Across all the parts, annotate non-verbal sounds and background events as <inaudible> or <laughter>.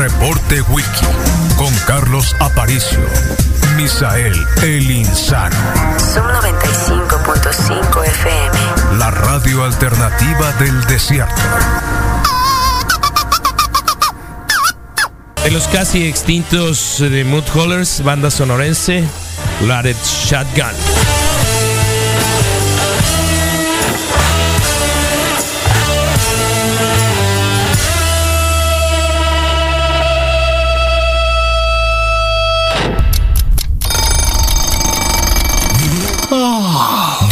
Reporte Wiki con Carlos Aparicio. Misael El Insano. Son 95.5 FM. La radio alternativa del desierto. De los casi extintos de Mood Hollers, banda sonorense, Loaded Shotgun.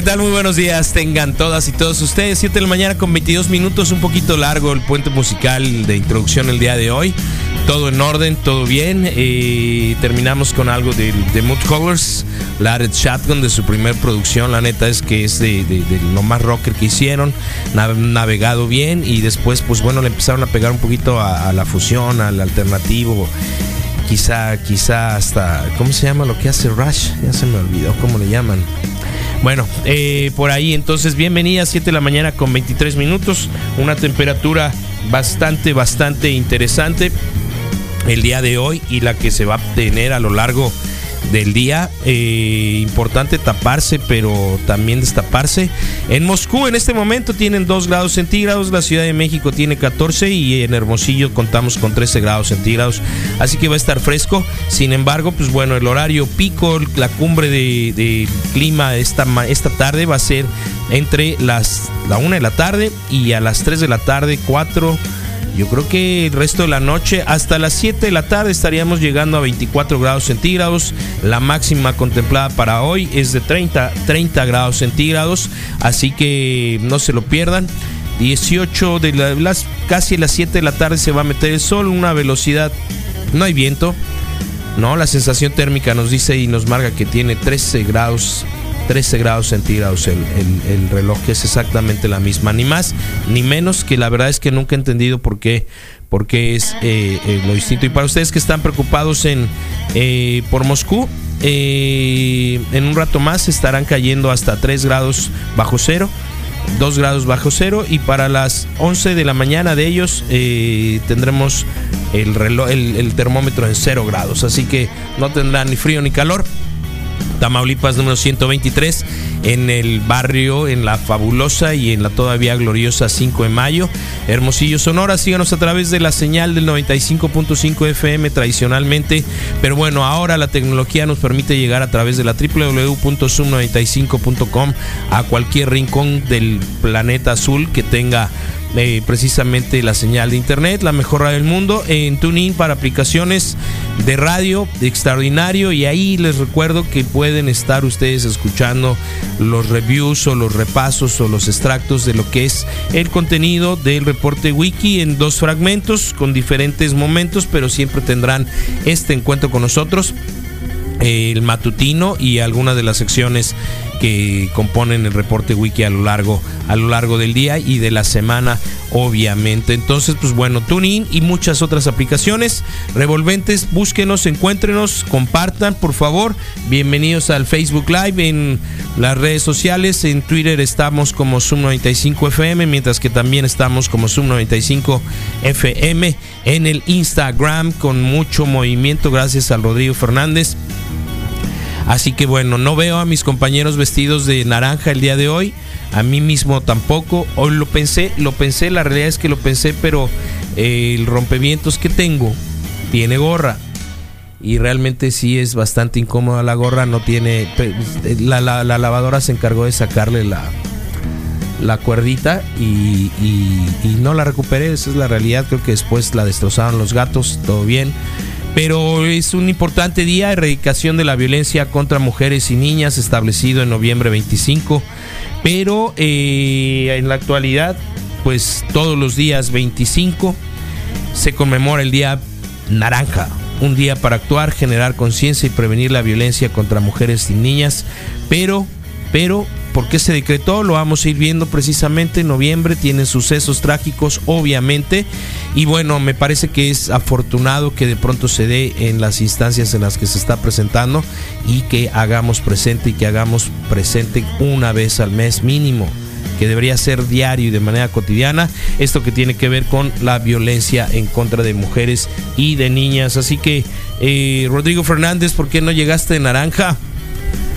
Muy buenos días. Tengan todas y todos ustedes. 7 de la mañana con 22 minutos, un poquito largo el puente musical de introducción el día de hoy. Todo en orden, todo bien. Eh, terminamos con algo de, Mood Colors, Lared Shotgun de su primer producción. La neta es que es de, de- lo más rocker que hicieron. Nav- navegado bien y después, pues bueno, le empezaron a pegar un poquito a, a la fusión, al alternativo. Quizá, quizá hasta, ¿cómo se llama lo que hace Rush? Ya se me olvidó cómo le llaman. Bueno, eh, por ahí entonces bienvenida 7 de la mañana con 23 minutos, una temperatura bastante, bastante interesante el día de hoy y la que se va a tener a lo largo del día. Eh, importante taparse, pero también destaparse. En Moscú en este momento tienen 2 grados centígrados, la Ciudad de México tiene 14 y en Hermosillo contamos con 13 grados centígrados. Así que va a estar fresco. Sin embargo, pues bueno, el horario pico, la cumbre de, de clima esta, esta tarde va a ser entre las la 1 de la tarde y a las 3 de la tarde, 4 yo creo que el resto de la noche, hasta las 7 de la tarde, estaríamos llegando a 24 grados centígrados. La máxima contemplada para hoy es de 30, 30 grados centígrados. Así que no se lo pierdan. 18 de la- las casi las 7 de la tarde se va a meter el sol, una velocidad, no hay viento. No, la sensación térmica nos dice y nos marca que tiene 13 grados 13 grados centígrados el, el- el reloj, que es exactamente la misma, ni más ni menos, que la verdad es que nunca he entendido por qué, por qué es eh, eh, lo distinto. Y para ustedes que están preocupados en eh, por Moscú, en un rato más estarán cayendo hasta 3 grados bajo cero. 2 grados bajo cero y para las 11 de la mañana de ellos tendremos el, reloj, el, el termómetro en 0 grados, así que no tendrán ni frío ni calor. Tamaulipas número 123 en el barrio, en la fabulosa y en la todavía gloriosa 5 de mayo. Hermosillo, Sonora, síganos a través de la señal del 95.5 FM tradicionalmente, pero bueno, ahora la tecnología nos permite llegar a través de la www.sum95.com a cualquier rincón del planeta azul que tenga eh, precisamente la señal de internet, la mejor radio del mundo, en TuneIn para aplicaciones de radio extraordinario. Y ahí les recuerdo que pueden estar ustedes escuchando los reviews o los repasos o los extractos de lo que es el contenido del reporte wiki en dos fragmentos con diferentes momentos, pero siempre tendrán este encuentro con nosotros el matutino y algunas de las secciones que componen el reporte wiki a lo largo a lo largo del día y de la semana obviamente. Entonces pues bueno TuneIn y muchas otras aplicaciones revolventes. Búsquenos encuéntrenos compartan por favor. Bienvenidos al Facebook Live en las redes sociales. En Twitter estamos como Zoom 95 FM mientras que también estamos como Zoom 95 FM en el Instagram con mucho movimiento. Gracias al Rodrigo Fernández Así que bueno, no veo a mis compañeros vestidos de naranja el día de hoy. A mí mismo tampoco. Hoy lo pensé, lo pensé, la realidad es que lo pensé, pero eh, el rompevientos que tengo tiene gorra. Y realmente sí es bastante incómoda la gorra, no tiene... pe- La, la- la lavadora se encargó de sacarle la, la cuerdita y- y no la recuperé, esa es la realidad, creo que después la destrozaron los gatos, todo bien. Pero es un importante día, erradicación de la violencia contra mujeres y niñas, establecido en noviembre 25. Pero eh, en la actualidad, pues todos los días 25 se conmemora el Día Naranja, un día para actuar, generar conciencia y prevenir la violencia contra mujeres y niñas. Pero, pero, ¿por qué se decretó? Lo vamos a ir viendo precisamente en noviembre, tienen sucesos trágicos, obviamente. Y bueno, me parece que es afortunado que de pronto se dé en las instancias en las que se está presentando y que hagamos presente y que hagamos presente una vez al mes mínimo que debería ser diario y de manera cotidiana, esto que tiene que ver con la violencia en contra de mujeres y de niñas. Así que, eh, Rodrigo Fernández, ¿por qué no llegaste de naranja?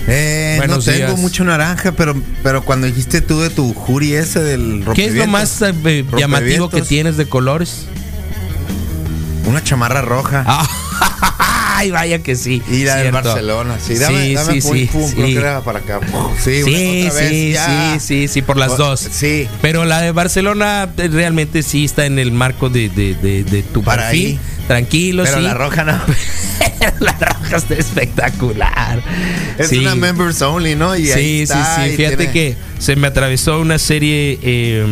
Eh, no tengo mucho naranja, pero, pero cuando dijiste tú de tu jury ese del ¿Qué es lo más eh, llamativo que tienes de colores? Una chamarra roja. Ah, <laughs> ay, vaya que sí. y la del cierto. Barcelona. Sí, dame, sí, dame sí, pum, sí, pum, creo sí. que era para acá. Sí, Sí, otra vez, sí, ya. sí, sí, sí, por las O- dos. Sí. Pero la de Barcelona eh, realmente sí está en el marco de, de, de, de tu Para perfil. ahí. Tranquilo, Pero sí. la roja no. <laughs> la roja está espectacular. Es Sí. una members only, ¿no? Y Sí, sí, está, sí. Fíjate tiene- que se me atravesó una serie eh,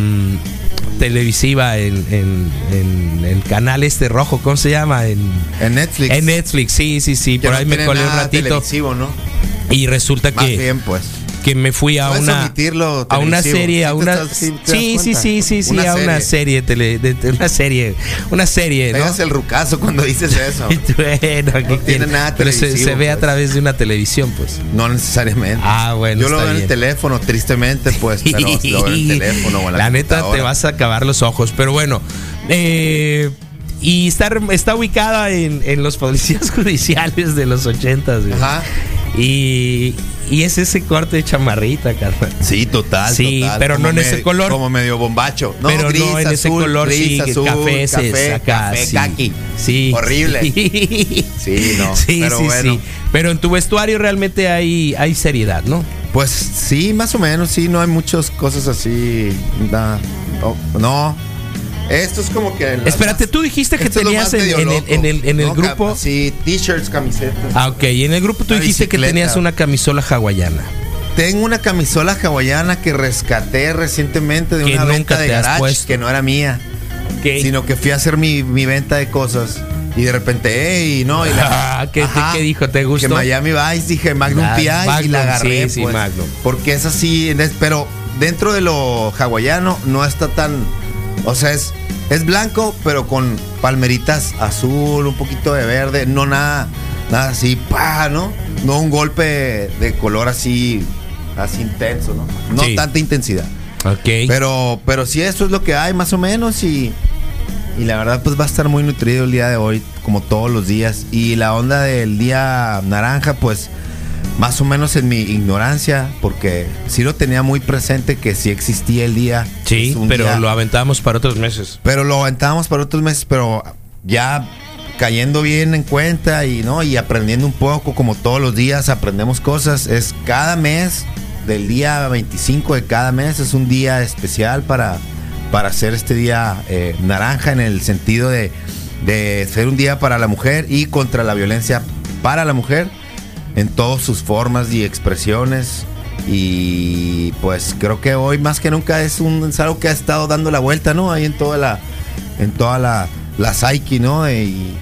televisiva en, en- en el canal este rojo, ¿cómo se llama? En, En Netflix. en Netflix, sí, sí, sí. Por no ahí me colé un ratito ¿no? y resulta Más que, bien, pues. Que me fui a una a una serie, ¿Sí a una sí sí, sí, sí, sí, a una serie una serie, una serie, ¿no? El rucazo cuando dices eso. <laughs> bueno, ¿qué tiene nada Pero se, ve a pues. través de una televisión, pues. No necesariamente. Ah, bueno, Yo lo veo en el teléfono, tristemente, pues, pero lo veo en el <laughs> teléfono o en la, La neta te vas a acabar los ojos, pero bueno. eh, y está, está ubicada en, en los policías <laughs> judiciales de los ochentas. Ajá. Y, y es ese corte de chamarrita, carnal. Sí, total. Sí, total. pero no en ese color. Como medio bombacho. No, pero gris, no en ese azul, color, gris, sí, azul, café, ese café, acá. café, sí. kaki. Sí. Horrible. Sí, <laughs> Sí, no, Sí, pero sí, bueno. sí. Pero en tu vestuario realmente hay, hay seriedad, ¿no? Pues sí, más o menos, sí, no hay muchas cosas así. oh, no. Esto es como que. Espérate, tú dijiste que tenías en, en el, en el, en el ¿no? grupo. Sí, t-shirts, camisetas. Ah, ok. Y en el grupo tú dijiste que tenías una camisola hawaiana. Tengo una camisola hawaiana que rescaté recientemente de Que una venta de garage puesto. que no era mía, sino que fui a hacer mi, mi venta de cosas y de repente, ey, no, y la, <laughs> Ah, ¿qué qué dijo? ¿Te gustó? Que Miami Vice, dije Magnum Ah, PI y la agarré, sí, sí, pues, Magnum. porque es así, pero dentro de lo hawaiano no está tan, o sea, es es blanco, pero con palmeritas azul, un poquito de verde, no nada, nada así, pa, ¿no? No un golpe de color así, así intenso, ¿no? No Sí. tanta intensidad. Ok. Pero, pero sí, eso es lo que hay más o menos y, y la verdad pues va a estar muy nutrido el día de hoy, como todos los días. Y la onda del día naranja, pues más o menos en mi ignorancia, porque sí lo tenía muy presente que sí existía el día. sí, pero día- lo aventamos para otros meses. pero lo aventábamos para otros meses, pero ya cayendo bien en cuenta y no y aprendiendo un poco como todos los días aprendemos cosas es cada mes del día 25 de cada mes es un día especial para para hacer este día eh, naranja en el sentido de de ser un día para la mujer y contra la violencia para la mujer en todas sus formas y expresiones. Y pues creo que hoy más que nunca es un es algo que ha estado dando la vuelta no ahí en toda la en toda la, la psyche no y,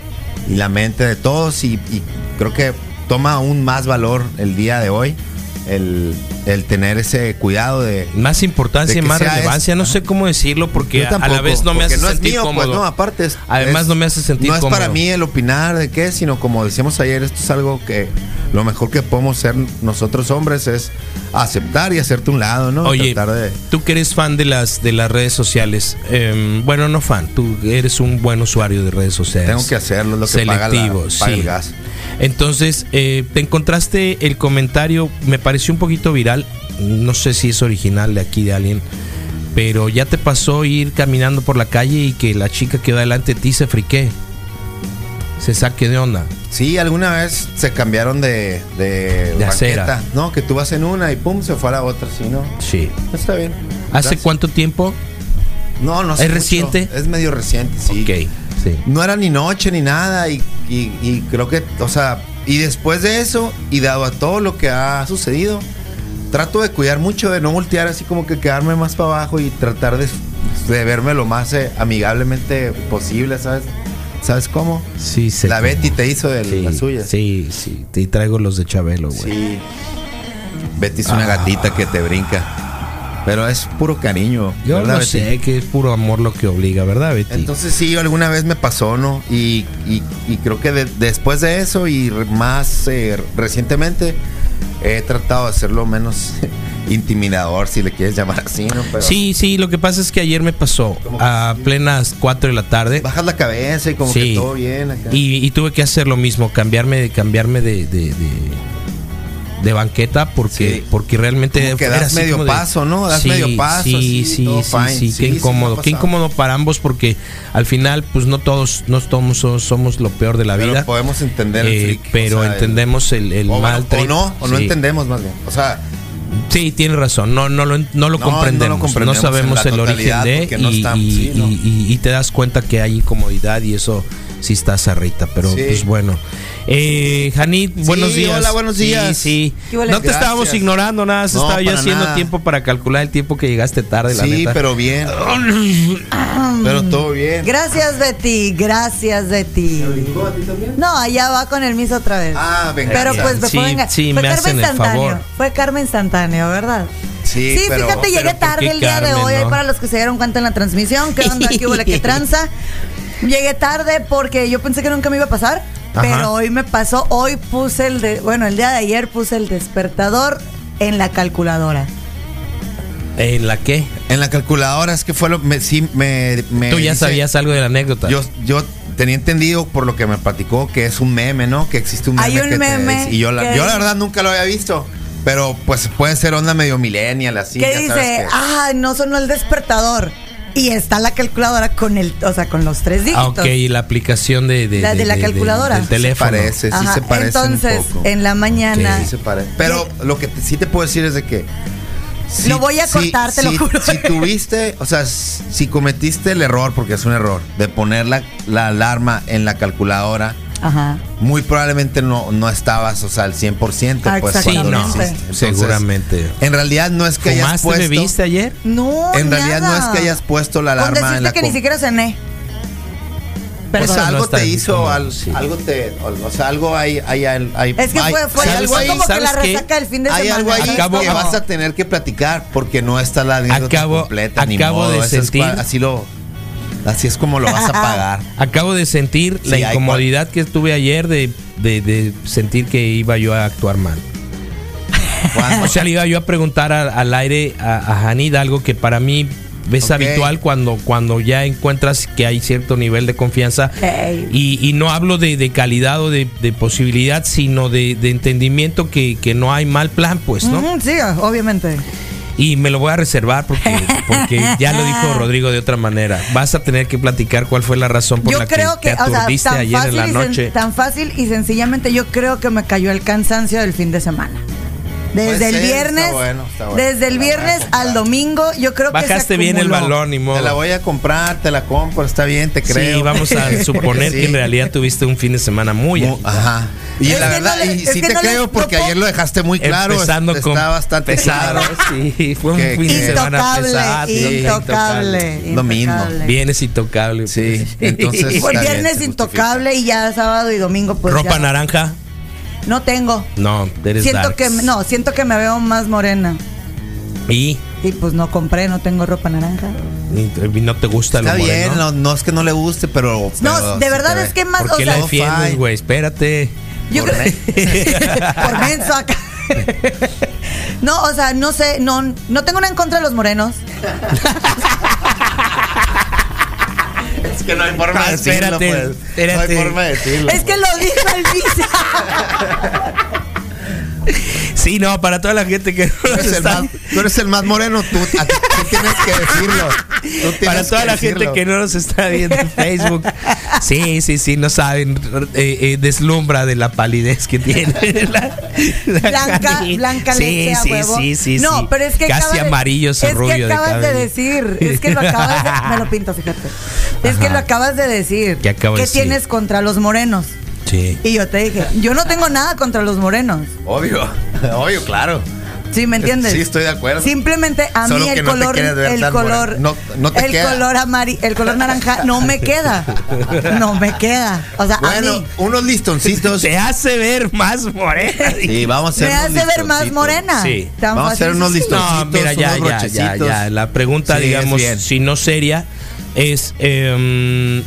y la mente de todos. Y, y creo que toma aún más valor el día de hoy el, el tener ese cuidado de Más importancia, que más relevancia, no sé cómo decirlo porque Yo a la tampoco, vez no me hace no es sentir mío, pues, no, aparte es- Además es- no me hace sentir no es para mí el opinar de qué, sino como decíamos ayer, esto es algo que lo mejor que podemos ser nosotros hombres es aceptar y hacerte un lado, ¿no? Oye, Tratar de- tú que eres fan de las de las redes sociales, em, bueno, no fan, tú eres un buen usuario de redes sociales. tengo que hacerlo, lo que paga, la- selectivo, paga el sí. gas. Entonces, eh, te encontraste el comentario, me pareció un poquito viral, no sé si es original de aquí de alguien, pero ya te pasó ir caminando por la calle y que la chica que quedó delante de ti se friqué. se saque de onda. Sí, alguna vez se cambiaron de, de, De acera. No, que tú vas en una y pum, se fue a la otra, sí, ¿no? Sí. Está bien. ¿Hace Gracias. cuánto tiempo? No, no ¿Es sé. mucho. reciente? Es medio reciente, sí. Ok, sí. No era ni noche ni nada y, y- y creo que, o sea, y después de eso y dado a todo lo que ha sucedido, trato de cuidar mucho, de no voltear así como que quedarme más para abajo y tratar de, de verme lo más eh, amigablemente posible, ¿sabes? ¿Sabes cómo? Sí, sé la cómo. Betty te hizo de Sí, la suya. Sí, sí. Te traigo los de Chabelo, güey. Sí. Betty es una Ah. gatita que te brinca. Pero es puro cariño. Yo ¿verdad, Betty? sé que es puro amor lo que obliga, ¿verdad, Betty? Entonces sí, alguna vez me pasó, ¿no? Y, y- y creo que de- después de eso y más eh, recientemente he tratado de hacerlo menos <laughs> intimidador, si le quieres llamar así, ¿no? Pero sí, sí, lo que pasa es que ayer me pasó ¿Cómo que a plenas 4 de la tarde bajas la cabeza y como Sí. que todo bien acá. y, y tuve que hacer lo mismo, cambiarme, de cambiarme de, de, de- de banqueta porque, Sí. porque realmente que das medio de- paso, ¿no? Das medio paso, Sí, sí, sí, fine. sí, qué incómodo, qué incómodo para ambos porque al final pues no todos no somos somos, somos lo peor de la Pero vida. podemos entender el Eh, freak, pero o sea, el- entendemos el, el o, bueno, mal o no, o no entendemos más bien. O sea, Sí, tienes razón. No, no, lo, no lo No, no lo comprendemos. No, sabemos el origen de no y, estamos- y- sí, no. y- y- y te das cuenta que hay incomodidad y eso sí está zarrita. Pero Sí. pues bueno. Eh, Janit, buenos días. hola, buenos Sí, días. Sí, ¿Qué huele? No te Gracias. estábamos ignorando nada. se No, estaba yo haciendo nada. tiempo para calcular el tiempo que llegaste tarde, la sí, neta. pero bien. pero todo bien. Gracias, Betty. Gracias, Betty. No, allá va con el miso otra vez. Ah, venga. Pero pues me Sí, fue, venga- sí, fue me Carmen instantáneo. favor. Fue Carmen instantáneo, ¿verdad? Sí, Sí, pero- fíjate, llegué pero ¿por tarde qué el día de hoy. no? Para los que se dieron cuenta en la transmisión, ¿qué onda? ¿Qué hubo la <laughs> que tranza? Llegué tarde porque yo pensé que nunca me iba a pasar, Ajá. pero hoy me pasó. Hoy puse el de, bueno, el día de ayer puse el despertador en la calculadora. ¿En la qué? En la calculadora es que fue lo me, sí me, me Tú ya dice- sabías algo de la anécdota. Yo yo tenía entendido por lo que me platicó que es un meme, ¿no? Que existe un meme Hay un que te meme dice- y yo la, yo la verdad nunca lo había visto, pero pues puede ser onda medio millennial así, que ya sabes dice, que- ah, no sonó el despertador. Y está la calculadora con el, o sea, con los tres dígitos. Ah, ok, y la aplicación de, de, La de la calculadora. del Sí teléfono. parece, sí Ajá, se parece Entonces, un poco. en la mañana. Sí se parece. Pero lo que te- sí te puedo decir es de que si- Lo voy a si- cortar, te lo si- juro. Si tuviste, o sea, si cometiste el error, porque es un error, de poner la, la alarma en la calculadora, Ajá. muy probablemente no, no estabas, o sea, al 100%. Ah, pues, cuando lo no, Exactamente. hiciste. Entonces, seguramente. En realidad no es que hayas ¿Fumaste, puesto. bebiste ayer? No, En realidad no es que hayas puesto la alarma en decirte la que ni siquiera cené. Pues Perdón. algo te hizo, cómodo, al- sí. algo te, o, sea, algo hay, hay, hay, hay- es que hay- fue, fue, hay ¿sabes algo ahí, como que ¿sabes la resaca del fin de hay semana. algo ahí Acabo- que vas a tener que platicar porque no está la anécdota Acabo- completa ni modo, de es sentir- así lo así es como lo vas a pagar. <laughs> Acabo de sentir Sí, la incomodidad que tuve ayer de, de- de sentir que iba yo a actuar mal. ¿Cuándo? O sea, le iba yo a preguntar a- al aire a, a Hanid algo que para mí es habitual cuando, cuando ya encuentras que hay cierto nivel de confianza. Y, y no hablo de, de calidad o de, de posibilidad, sino de, de entendimiento que, que no hay mal plan, pues, ¿no? Ujú, sí, obviamente. Y me lo voy a reservar porque, <laughs> porque ya lo dijo Rodrigo de otra manera. Vas a tener que platicar cuál fue la razón por Yo la creo que que, te o sea, aturdiste ayer en la sen- noche. tan fácil y sencillamente yo creo que me cayó el cansancio del fin de semana. Desde el viernes, está bueno, está bueno. desde el viernes al domingo, yo creo que se Bajaste bien el balón, ni modo. Te la voy a comprar, te la compro, está bien, te creo. Sí, vamos a <laughs> suponer Sí. que en realidad tuviste un fin de semana muy, Mu- Ajá. Y Es la que verdad, no le- y sí que te no le creo porque ayer lo dejaste muy claro. empezando está con bastante pesado. claro. Sí, fue un Que- fin de que- semana pesado. intocable, Lo mismo. Vienes intocable. Sí, pues. entonces- <laughs> bien, viernes intocable y ya sábado y domingo pues ¿Ropa ya naranja? No tengo. No, eres Siento darks. que no, siento que me veo más morena. Y, Y pues no compré, no tengo ropa naranja. y no te gusta Está lo bien, moreno. no, no es que no le guste, pero. No, de verdad es que más, ¿Por o qué sea, la defiendes, güey? Espérate. yo por creo <laughs> por menso acá. <laughs> No, o sea, no sé, no, no tengo nada en contra de los morenos. <laughs> <laughs> Es que no hay forma de decirlo, espérate, pues. No espérate. hay forma de decirlo. Es que lo dijo el Visa. <laughs> Sí, no, para toda la gente que no Tú nos eres, el está- más, tú eres el más moreno, tú, a tú tienes que decirlo. Tienes Para toda que la gente decirlo. que no nos está viendo en Facebook, Sí, sí, sí, no saben. eh, eh, deslumbra de la palidez que tiene. <laughs> La- la Blanca, blanca sí, leche a sí, huevo. sí, sí, No, sí. pero es que Casi acabas de- amarillo ese es rubio que de acabas de, cabello. decir, es que lo acabas de, me lo pinto, fíjate. Es que Ajá. lo acabas de decir. ¿Qué acabo de ¿Qué decir? tienes contra los morenos? Sí. Y yo te dije, yo no tengo nada contra los morenos. Obvio, <laughs> obvio, claro. ¿Sí me entiendes? Sí, estoy de acuerdo. Simplemente a Solo mí el no color, el color. No- no te el queda. color amari, el color naranja no me queda. No me queda. O sea, a Bueno, mí unos listoncitos. <laughs> Te hace ver más morena. <laughs> Sí, vamos a me hacer unos hacer ver más listoncitos. morena. Sí. Tan Vamos a hacer unos listoncitos. No, mira, ya, unos ya, ya, brochecitos. ya. La pregunta, Sí, digamos, bien. si no seria, es. em,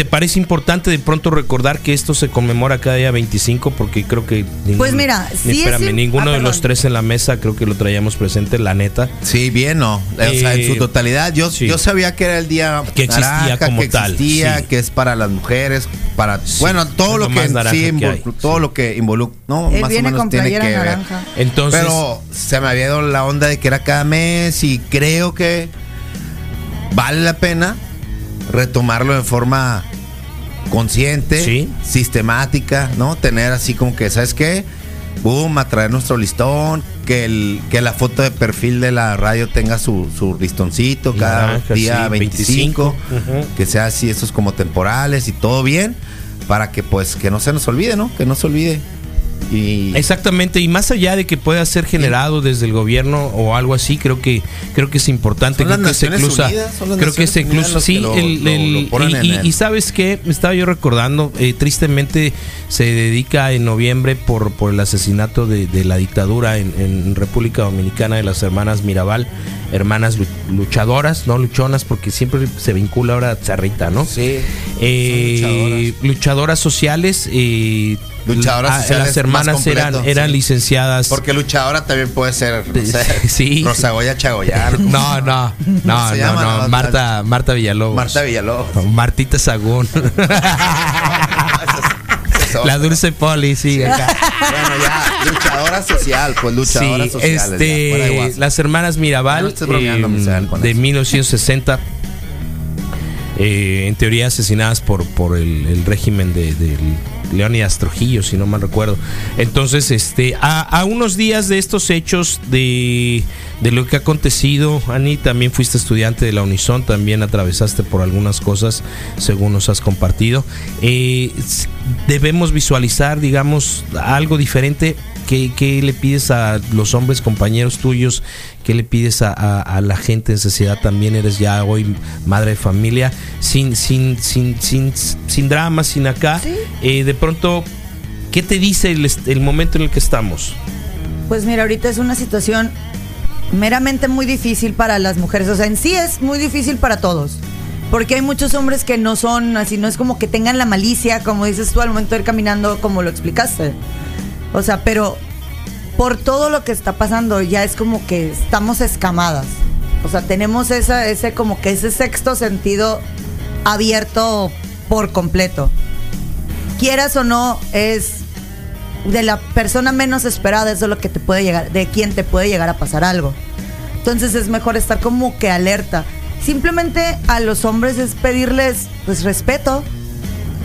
¿Te parece importante de pronto recordar que esto se conmemora cada día 25? Porque creo que. ningún- Pues mira, sí es Espérame, ninguno ah, de los tres en la mesa creo que lo traíamos presente, la neta. Sí, bien, no. O sea, en Eh, su totalidad. Yo, sí. yo sabía que era el día Que existía naranja, como que tal, existía, sí. que es para las mujeres, para bueno, todo lo lo que más naranja sí, que todo sí. lo que involucra, no, Él más o viene menos con tiene que ver. naranja. Entonces. Pero se me había dado la onda de que era cada mes y creo que vale la pena retomarlo de forma consciente, Sí. sistemática, ¿no? Tener así como que, ¿sabes qué? Boom, a traer nuestro listón, que, el, que la foto de perfil de la radio tenga su, su listoncito cada día sí, 25, 25, ujú. que sea así, esos como temporales y todo bien, para que pues que no se nos olvide, ¿no? Que no se olvide. Y Exactamente, y más allá de que pueda ser generado desde el gobierno o algo así, creo que creo que es importante creo que se las creo que se los sí, y, sabes qué, me estaba yo recordando, eh, tristemente se dedica en noviembre por por el asesinato de, de la dictadura en, en República Dominicana de las hermanas Mirabal, hermanas lu- luchadoras, no luchonas, porque siempre se vincula ahora a Charrita, ¿no? Sí, Eh, luchadoras. luchadoras sociales. eh, Luchadoras ah, sociales Las hermanas eran, eran sí. licenciadas. Porque luchadora también puede ser, no sé, <laughs> Sí. Rosagoya Chagoyano. <laughs> No, no, no, no, llama? no, No, Marta, Marta Villalobos. Marta Villalobos. Martita Sagún. <laughs> La Dulce Poli, sí, acá. Bueno, ya, luchadora social, pues luchadora Sí, social. este, las hermanas Mirabal No eh, con de eso. 1960, eh, en teoría asesinadas por, por el, el régimen de, de Leónidas Trujillo, si no mal recuerdo. Entonces, este, a, unos días de estos hechos, de, de lo que ha acontecido, Ani, también fuiste estudiante de la Unison, también atravesaste por algunas cosas, según nos has compartido. Eh, debemos visualizar, digamos, algo diferente. ¿Qué, qué le pides a los hombres compañeros tuyos? ¿Qué le pides a, a- a la gente en sociedad? También eres ya hoy madre de familia, sin, sin, sin, sin, sin drama, sin acá. Eh, de pronto, ¿qué te dice el, el momento en el que estamos? Pues mira, ahorita es una situación meramente muy difícil para las mujeres. O sea, en sí es muy difícil para todos. Porque hay muchos hombres que no son así, no es como que tengan la malicia, como dices tú al momento de ir caminando, como lo explicaste. O sea, pero por todo lo que está pasando, ya es como que estamos escamadas. O sea, tenemos esa, ese como que ese sexto sentido abierto por completo. Quieras o no, es de la persona menos esperada, eso es lo que te puede llegar, de quien te puede llegar a pasar algo. Entonces es mejor estar como que alerta. Simplemente a los hombres es pedirles pues respeto,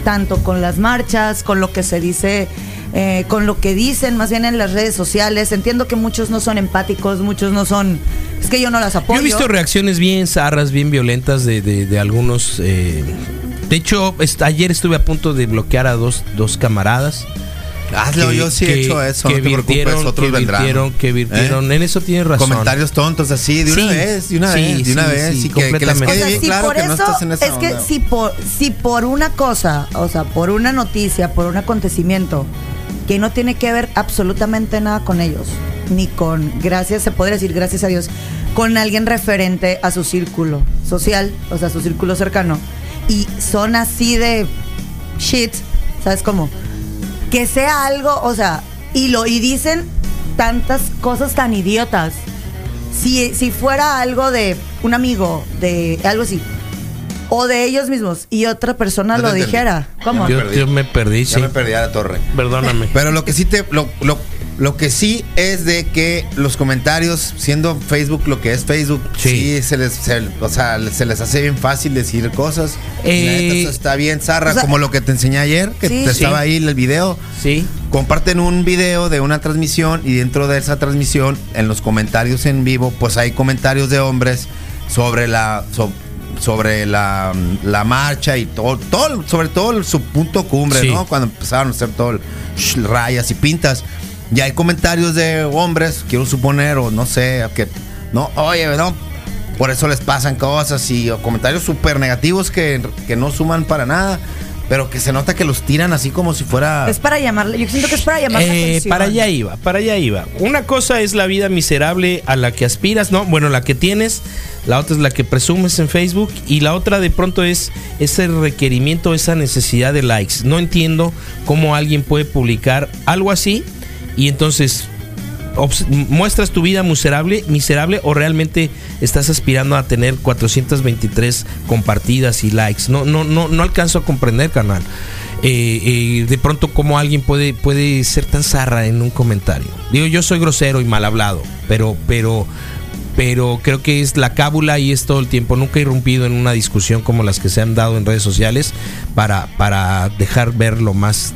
tanto con las marchas, con lo que se dice, eh, con lo que dicen más bien en las redes sociales. Entiendo que muchos no son empáticos, muchos no son, es que yo no las apoyo. Yo he visto reacciones bien zarras, bien violentas de, de- de algunos. eh, de hecho, est- ayer estuve a punto de bloquear a dos, dos camaradas. Hazlo, que- yo sí he que- hecho eso, que no te preocupes, virtieron, otros que vendrán. virtieron, que virtieron. ¿Eh? En eso tienes razón. Comentarios tontos así, de una Sí, vez, de una sí, vez, de una sí, vez. sí, y que, que les completamente. O sea, bien si claro por que eso, no estás en esa es que onda. si por, si por una cosa, o sea, por una noticia, por un acontecimiento que no tiene que ver absolutamente nada con ellos, ni con, gracias, se podría decir, gracias a Dios, con alguien referente a su círculo social, o sea, su círculo cercano, y son así de shit, ¿sabes cómo? Que sea algo, o sea, y lo, y dicen tantas cosas tan idiotas si, si fuera algo de un amigo, de algo así, o de ellos mismos, y otra persona No lo entendí. dijera, ¿cómo? Yo, yo me perdí, Ya sí. me perdí a la torre. Perdóname. Pero lo que sí te. Lo, lo- Lo que sí es de que los comentarios, siendo Facebook lo que es Facebook, Sí. sí, se, les, se- o sea, se les hace bien fácil decir cosas. Y la Eh, neta, está bien, Zarra, o sea, como lo que te enseñé ayer, que Sí. te estaba Sí. ahí el video. Sí. Comparten un video de una transmisión y dentro de esa transmisión, en los comentarios en vivo, pues hay comentarios de hombres sobre la sobre la, la marcha y todo, todo sobre todo su punto cumbre, Sí. ¿no? Cuando empezaron a hacer todo el sh- rayas y pintas. Y hay comentarios de hombres, quiero suponer, o no sé, que no, oye, no, por eso les pasan cosas y o comentarios súper negativos que, que no suman para nada, pero que se nota que los tiran así como si fuera... Es para llamarle, yo siento que es para llamar la Eh, atención. para allá iba, para allá iba. Una cosa es la vida miserable a la que aspiras, ¿no? Bueno, la que tienes, la otra es la que presumes en Facebook y la otra de pronto es ese requerimiento, esa necesidad de likes. No entiendo cómo alguien puede publicar algo así y entonces muestras tu vida miserable, miserable o realmente estás aspirando a tener 423 compartidas y likes. No, no, no, no alcanzo a comprender, canal. de pronto cómo alguien puede, puede ser tan zarra en un comentario. Digo, yo soy grosero y mal hablado, pero, pero, pero creo que es la cábula y es todo el tiempo. Nunca he irrumpido en una discusión como las que se han dado en redes sociales para, para dejar ver lo más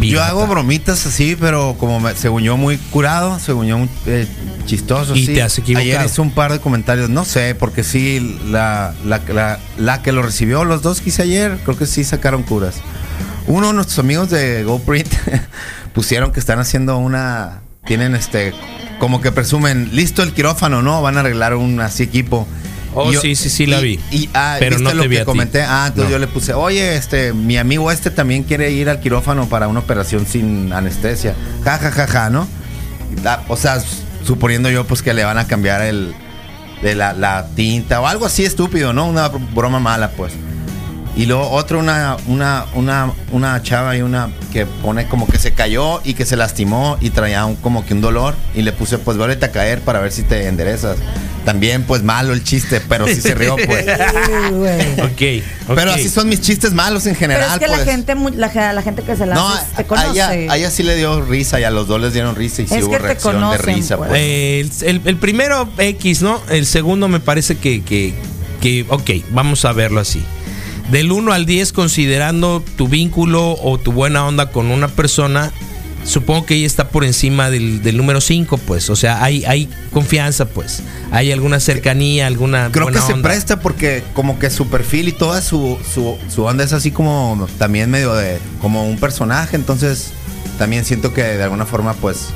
Yo hago bromitas así, pero como me- según yo muy curado, según yo muy eh, chistoso. Y sí. te has equivocado. Ayer hice un par de comentarios, no sé, porque sí, la, la, la, la que lo recibió, los dos que hice ayer, creo que sí sacaron curas. Uno de nuestros amigos de GoPrint <laughs> pusieron que están haciendo una, tienen este, como que presumen, listo el quirófano, ¿no? Van a arreglar un así equipo. Oh, Y yo- sí, sí, sí, la y- vi. Y, ah, Pero ¿viste no lo te vi que comenté? Ah, entonces No. yo le puse, oye, este, mi amigo este también quiere ir al quirófano para una operación sin anestesia. Ja, ja, ja, ja, ¿no? La- o sea, suponiendo yo pues que le van a cambiar el de la, la tinta o algo así estúpido, ¿no? Una br- broma mala, pues. Y luego otro, una, una, una, una chava y una que pone como que se cayó y que se lastimó y traía un, como que un dolor. Y le puse, pues vuélvete a caer para ver si te enderezas. También, pues malo el chiste, pero sí se rió, pues. <laughs> Güey. Ok. Pero así son mis chistes malos en Pero general. es que pues. la gente, la, ge- la gente que se la No, hace, te a, conoce. a ella, a ella sí le dio risa y a los dos les dieron risa y sí Es hubo que te reacción de risa, pues. pues. Eh, el, el- el primero X, ¿no? El segundo me parece que, que, que, ok, vamos a verlo así. Del 1 al 10, considerando tu vínculo o tu buena onda con una persona, supongo que ella está por encima del, del número 5, pues. O sea, hay, hay confianza, pues. Hay alguna cercanía, alguna. Creo que se onda. presta porque como que su perfil y toda su, su, su onda es así como también medio de como un personaje, entonces también siento que de alguna forma pues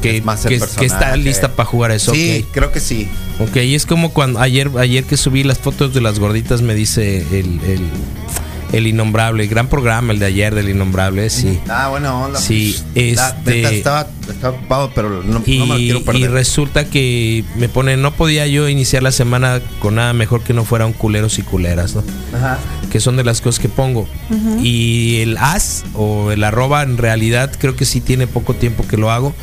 Que, es más que- que está lista para jugar eso. Sí, ok. creo que sí. Ok, y es como cuando ayer, ayer que subí las fotos de las gorditas me dice el, el, el innombrable, el gran programa, el de ayer del innombrable, sí. Ah, bueno, onda. Sí, La este- neta, estaba, estaba ocupado, pero no, Y, no me lo quiero y perder. resulta que me pone, no podía yo iniciar la semana con nada mejor que no fuera un culeros y culeras, ¿no? Ajá. Que son de las cosas que pongo. Y el as o el arroba en realidad creo que sí tiene poco tiempo que lo hago.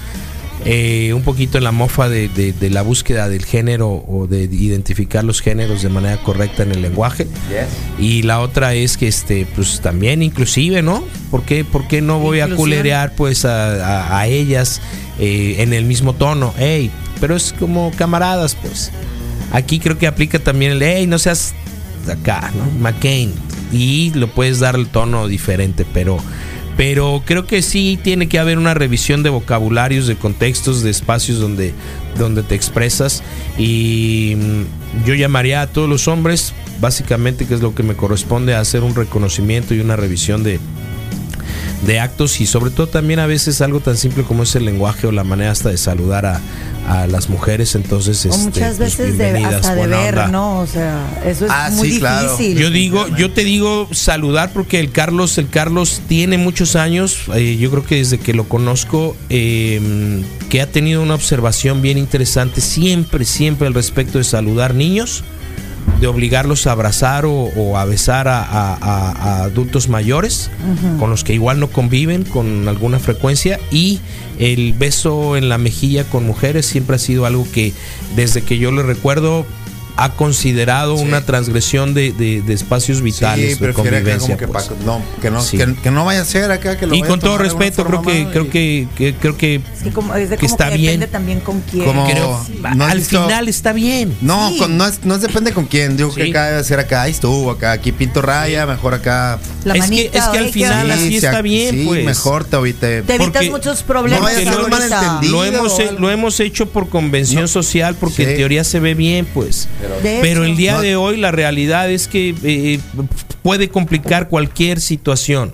Eh, un poquito en la mofa de, de- de la búsqueda del género o de identificar los géneros de manera correcta en el lenguaje. Yes. Y la otra es que este, pues también inclusive, ¿no? ¿Por qué, por qué no voy a culerear pues a, a- a ellas eh, en el mismo tono? Ey, pero es como camaradas, pues. Aquí creo que aplica también el, hey, no seas acá, ¿no? McCain. Y lo puedes dar el tono diferente, pero... Pero creo que sí tiene que haber una revisión de vocabularios, de contextos, de espacios donde, donde te expresas. Y mm, yo llamaría a todos los hombres, básicamente, que es lo que me corresponde, a hacer un reconocimiento y una revisión de, de actos y sobre todo también a veces algo tan simple como es el lenguaje o la manera hasta de saludar a, a las mujeres. Entonces, O este, muchas pues, veces de, hasta de ver, onda. ¿no? O sea, eso es Ah, muy sí, claro. difícil. Yo digo, yo te digo saludar porque el Carlos, el Carlos tiene muchos años, eh, yo creo que desde que lo conozco, eh, que ha tenido una observación bien interesante siempre, siempre al respecto de saludar niños, de obligarlos a abrazar o, o a besar a, a- a- a adultos mayores, con los que igual no conviven con alguna frecuencia, y el beso en la mejilla con mujeres siempre ha sido algo que desde que yo lo recuerdo ha considerado una transgresión de, de- de espacios vitales Sí, de convivencia. como que, pues. no, que, no, Sí. que, que no vaya a ser acá que lo y con todo respeto, creo que, mala creo y- que, que- creo que Es que como, es de Que como está que bien. depende también con quién. Como- creo- ¿no has al visto? final está bien. No, Sí. con- no, es, no es depende con quién. Digo que Sí. acá debe ser acá, ahí estuvo, acá, aquí pinto raya, mejor acá. La es, que, es que al final así Sí, está sí, bien, sí, pues. mejor te ahorita. Te evitas Porque- muchos problemas. No. Lo hemos, lo hemos hecho por convención social porque Sí. en teoría se ve bien, pues. Pero el día de hoy la realidad es que eh, puede complicar cualquier situación.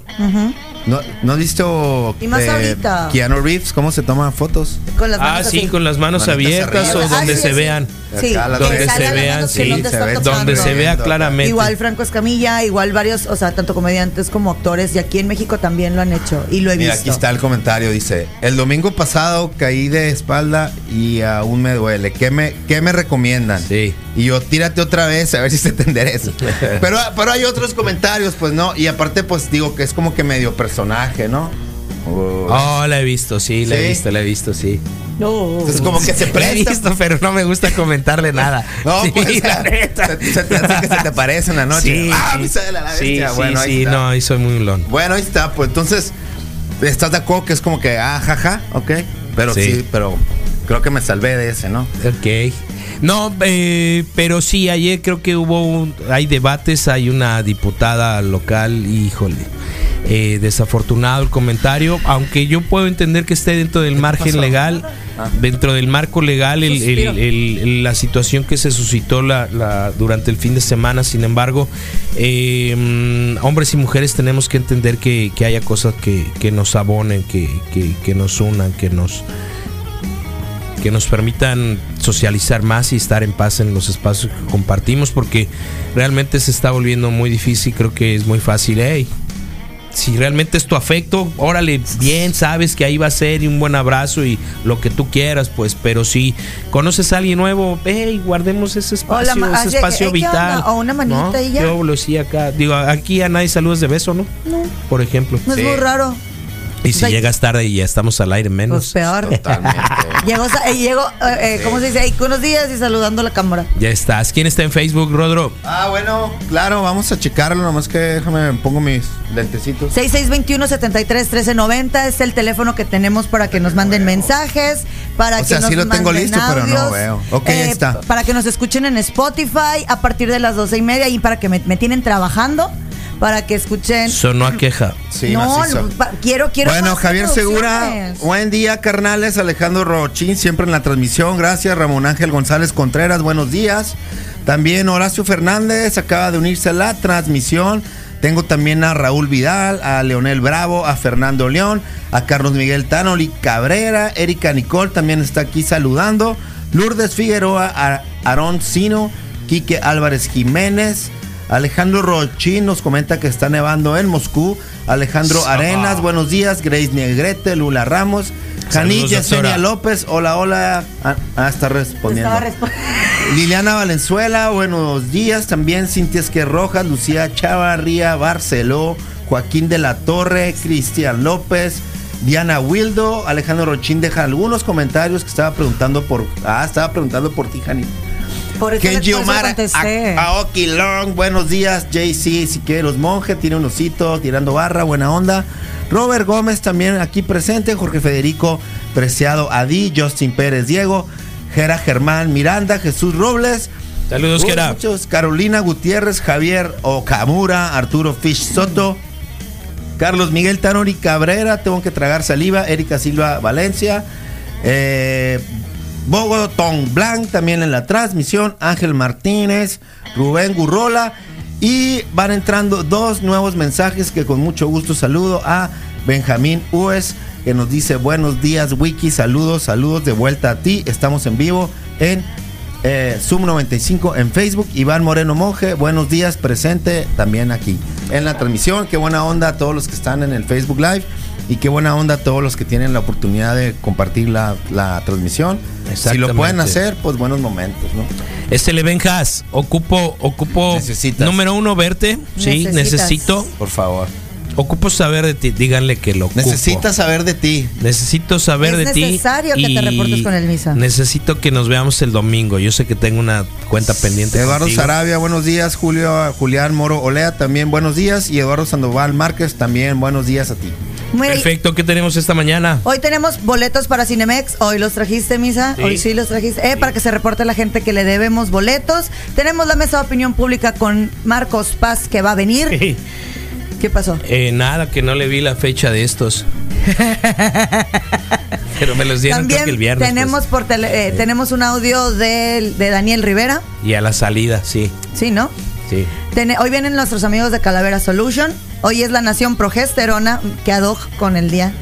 ¿No, ¿no has visto Y más ahorita. Keanu Reeves cómo se toma fotos? Con las Ah, manos sí, así. con las manos Manitas abiertas arriba. o donde Ah, sí, se sí. vean. Sí, Donde se vean, sí, te se ve-. Donde se vea claramente. Igual Franco Escamilla, igual varios, o sea, tanto comediantes como actores, y aquí en México también lo han hecho, y lo he Mira, visto. aquí está el comentario, dice, el domingo pasado caí de espalda y aún me duele. ¿Qué me, qué me recomiendan? Sí. Y yo, tírate otra vez a ver si se te endereza. <laughs> pero, pero hay otros comentarios, pues no. Y aparte, pues digo que es como que medio personaje, ¿no? Uh, Oh, la he visto, sí, la he visto, la he visto, sí. No. es como que se <laughs> La he presta. visto, pero no me gusta comentarle nada. <laughs> No, Sí, pues la neta. se, se te hace que se te parece en la noche. Sí, ah, sí. la sí, bestia. sí, bueno, ahí sí, está. no, ahí soy muy ulón. Bueno, ahí está, pues entonces, ¿estás de acuerdo que es como que, ah, jaja, ok? Pero sí. Sí. pero creo que me salvé de ese, ¿no? Ok. No, eh, pero sí, ayer creo que hubo, un- hay debates, hay una diputada local, híjole. eh, desafortunado el comentario, aunque yo puedo entender que esté dentro del margen legal, dentro del marco legal, el- el- el- la situación que se suscitó la, la- durante el fin de semana. Sin embargo, eh, mm, hombres y mujeres tenemos que entender que, que haya cosas que, que nos abonen, que, que- que nos unan, que nos que nos permitan socializar más y estar en paz en los espacios que compartimos porque realmente se está volviendo muy difícil creo que es muy fácil hey si realmente es tu afecto órale bien sabes que ahí va a ser y un buen abrazo y lo que tú quieras pues pero si conoces a alguien nuevo hey guardemos ese espacio Hola, ese espacio "Hey, ¿qué vital onda?" O una manita ¿no? y ya. yo lo sí acá digo aquí a nadie saludas de beso no No. por ejemplo No es Sí. muy raro. Y si Pues, llegas tarde y ya estamos al aire Pues menos peor. Totalmente. <laughs> Llego, eh, llego eh, eh, ¿cómo se dice? Ey, buenos días y saludando a la cámara. ya estás quién está en Facebook Rodro ah, bueno, claro, vamos a checarlo, nomás que déjame, pongo mis lentecitos. 6621-731390 es el teléfono que tenemos para que nos manden mensajes, para O que sea, nos sí lo tengo listo, pero no veo. Ok, ahí está. Para que nos escuchen en Spotify a partir de las doce y media y para que me, me tienen trabajando, para que escuchen. sonó a queja Sí, no, quiero, quiero. Bueno, Javier Segura, buen día, carnales. Alejandro Rochín, siempre en la transmisión. Gracias, Ramón Ángel González Contreras, buenos días. También Horacio Fernández acaba de unirse a la transmisión. Tengo también a Raúl Vidal, a Leonel Bravo, a Fernando León, a Carlos Miguel Tanoli Cabrera, Erika Nicole también está aquí saludando. Lourdes Figueroa, a Aarón Sino, Quique Álvarez Jiménez. Alejandro Rochín nos comenta que está nevando en Moscú. Alejandro Arenas, buenos días. Grace Negrete, Lula Ramos. Janit Yesenia. López, hola, hola. Ah, ah, está respondiendo. <laughs> Liliana Valenzuela, buenos días. También Cintia Esquer Rojas, Lucía Chavarría, Barceló, Joaquín de la Torre, Cristian López, Diana Wildo, Alejandro Rochín deja algunos comentarios que estaba preguntando por. Ah, estaba preguntando por ti, Janit. Por eso le- Kenji por eso le Omar, Aoki Long, buenos días. JC Siqueiros Monje, tiene un osito, tirando barra, buena onda. Robert Gómez también aquí presente. Jorge Federico Preciado Adi, Justin Pérez Diego, Jera Germán Miranda, Jesús Robles. Saludos, Uy, Jera. muchos. Carolina Gutiérrez, Javier Okamura, Arturo Fish Soto. Carlos Miguel Tanori Cabrera, tengo que tragar saliva, Erika Silva Valencia, eh, Bogotón Blanc también en la transmisión, Ángel Martínez, Rubén Gurrola y van entrando dos nuevos mensajes que con mucho gusto saludo a Benjamín Ues que nos dice buenos días Wiki, saludos, saludos de vuelta a ti, estamos en vivo en eh, Zoom 95 en Facebook. Iván Moreno Monje, buenos días, presente también aquí en la transmisión. Qué buena onda a todos los que están en el Facebook Live y qué buena onda a todos los que tienen la oportunidad de compartir la, la transmisión. Si lo pueden hacer, pues buenos momentos, ¿no? Este le Benjas, ocupo, ocupo Necesitas. número uno verte, sí, Necesitas. necesito. Por favor. Ocupo saber de ti. Díganle que lo ocupo. Necesitas saber de ti. Necesito saber Es de ti. necesario que te reportes con el Misa. Necesito que nos veamos el domingo. Yo sé que tengo una cuenta pendiente. Eduardo contigo. Sarabia, buenos días. Julio Julián Moro Olea, también buenos días. Y Eduardo Sandoval Márquez, también buenos días a ti. Perfecto, ¿qué tenemos esta mañana? Hoy tenemos boletos para Cinemex. Hoy los trajiste, Misa. Sí. Hoy sí los trajiste. Eh, para que se reporte la gente que le debemos boletos. Tenemos la mesa de opinión pública con Marcos Paz que va a venir. ¿Qué pasó? Eh, nada, que no le vi la fecha de estos. <laughs> Pero me los dieron creo También que el viernes. tenemos por tele- eh, tenemos un audio de, de Daniel Rivera. pues. Y a la salida, sí. Sí, ¿no? Sí. Hoy vienen nuestros amigos de Calavera Solution. Hoy es la Nación Progesterona, que ad hoc con el día.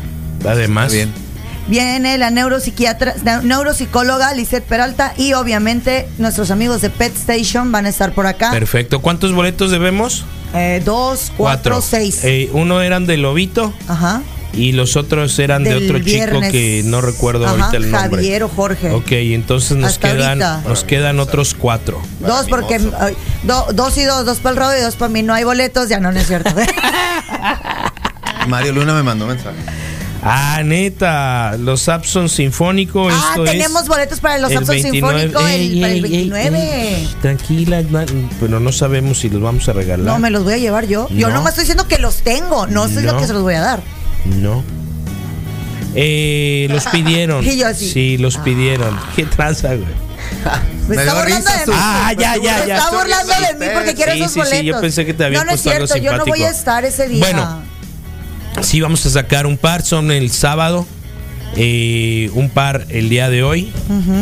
Además. Está bien. Viene la neuropsiquiatra, la neuropsicóloga Lisette Peralta y obviamente nuestros amigos de Pet Station van a estar por acá. Perfecto. ¿Cuántos boletos debemos? Eh, dos, cuatro, seis. Eh, uno eran de Lobito Ajá. Y los otros eran de otro viernes. chico que no recuerdo Ajá, ahorita el nombre. Javier o Jorge. Ok, entonces nos Hasta quedan, ahorita. nos quedan otros cuatro. Dos porque ay, do- dos y dos, dos para el rodo y dos para mí. No hay boletos, ya no, no es cierto. <laughs> Mario Luna me mandó mensaje. Ah, neta, los Sapson Sinfónico. ah, esto tenemos es boletos para los el 29. Sinfónico el, Ey, para el ey, ey, 29. ey, tranquila, pero no sabemos si los vamos a regalar. No, me los voy a llevar yo. Yo No. no me estoy diciendo que los tengo, no estoy diciendo No. que se los voy a dar. No. Eh, los <laughs> pidieron. Y yo así. Sí, los pidieron. ¿Qué tranza, güey? <laughs> Me, Me está burlando de mí. Ah, ya, ya, Me ya. está Estoy burlando de mí porque quiere Sí, esos sí, sí, boletos. yo pensé que te había No, no es algo cierto, yo no voy a estar ese día. Bueno, Sí, vamos a sacar un par, son el sábado. eh, un par el día de hoy.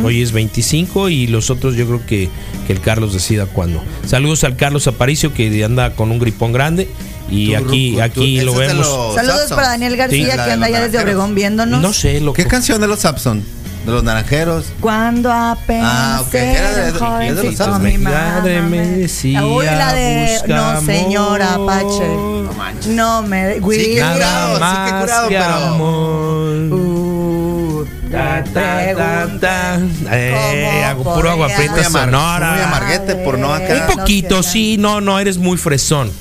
Hoy es 25 y los otros yo creo que, que el Carlos decida cuándo. Saludos al Carlos Aparicio que anda con un gripón grande. Y aquí, aquí lo vemos. los Saludos Sapson. para Daniel García Sí, que anda ya desde. Obregón viéndonos. No sé, loco. ¿Qué canción de los Sapson? ¿De los naranjeros? Cuando apenas Ah, ok, era de- de- de los Sapson. mi Madre me decía, Uy, la de No, señora. Apache. No manches. No me. Sí, qué curado, sí, qué curado, que pero- amor. Uh, Ta, ta, ta, ta. Eh, hago ¿Cómo puro agua amar- sonora. muy amarguete por no acá. Un poquito, sí, no, no, eres muy fresón.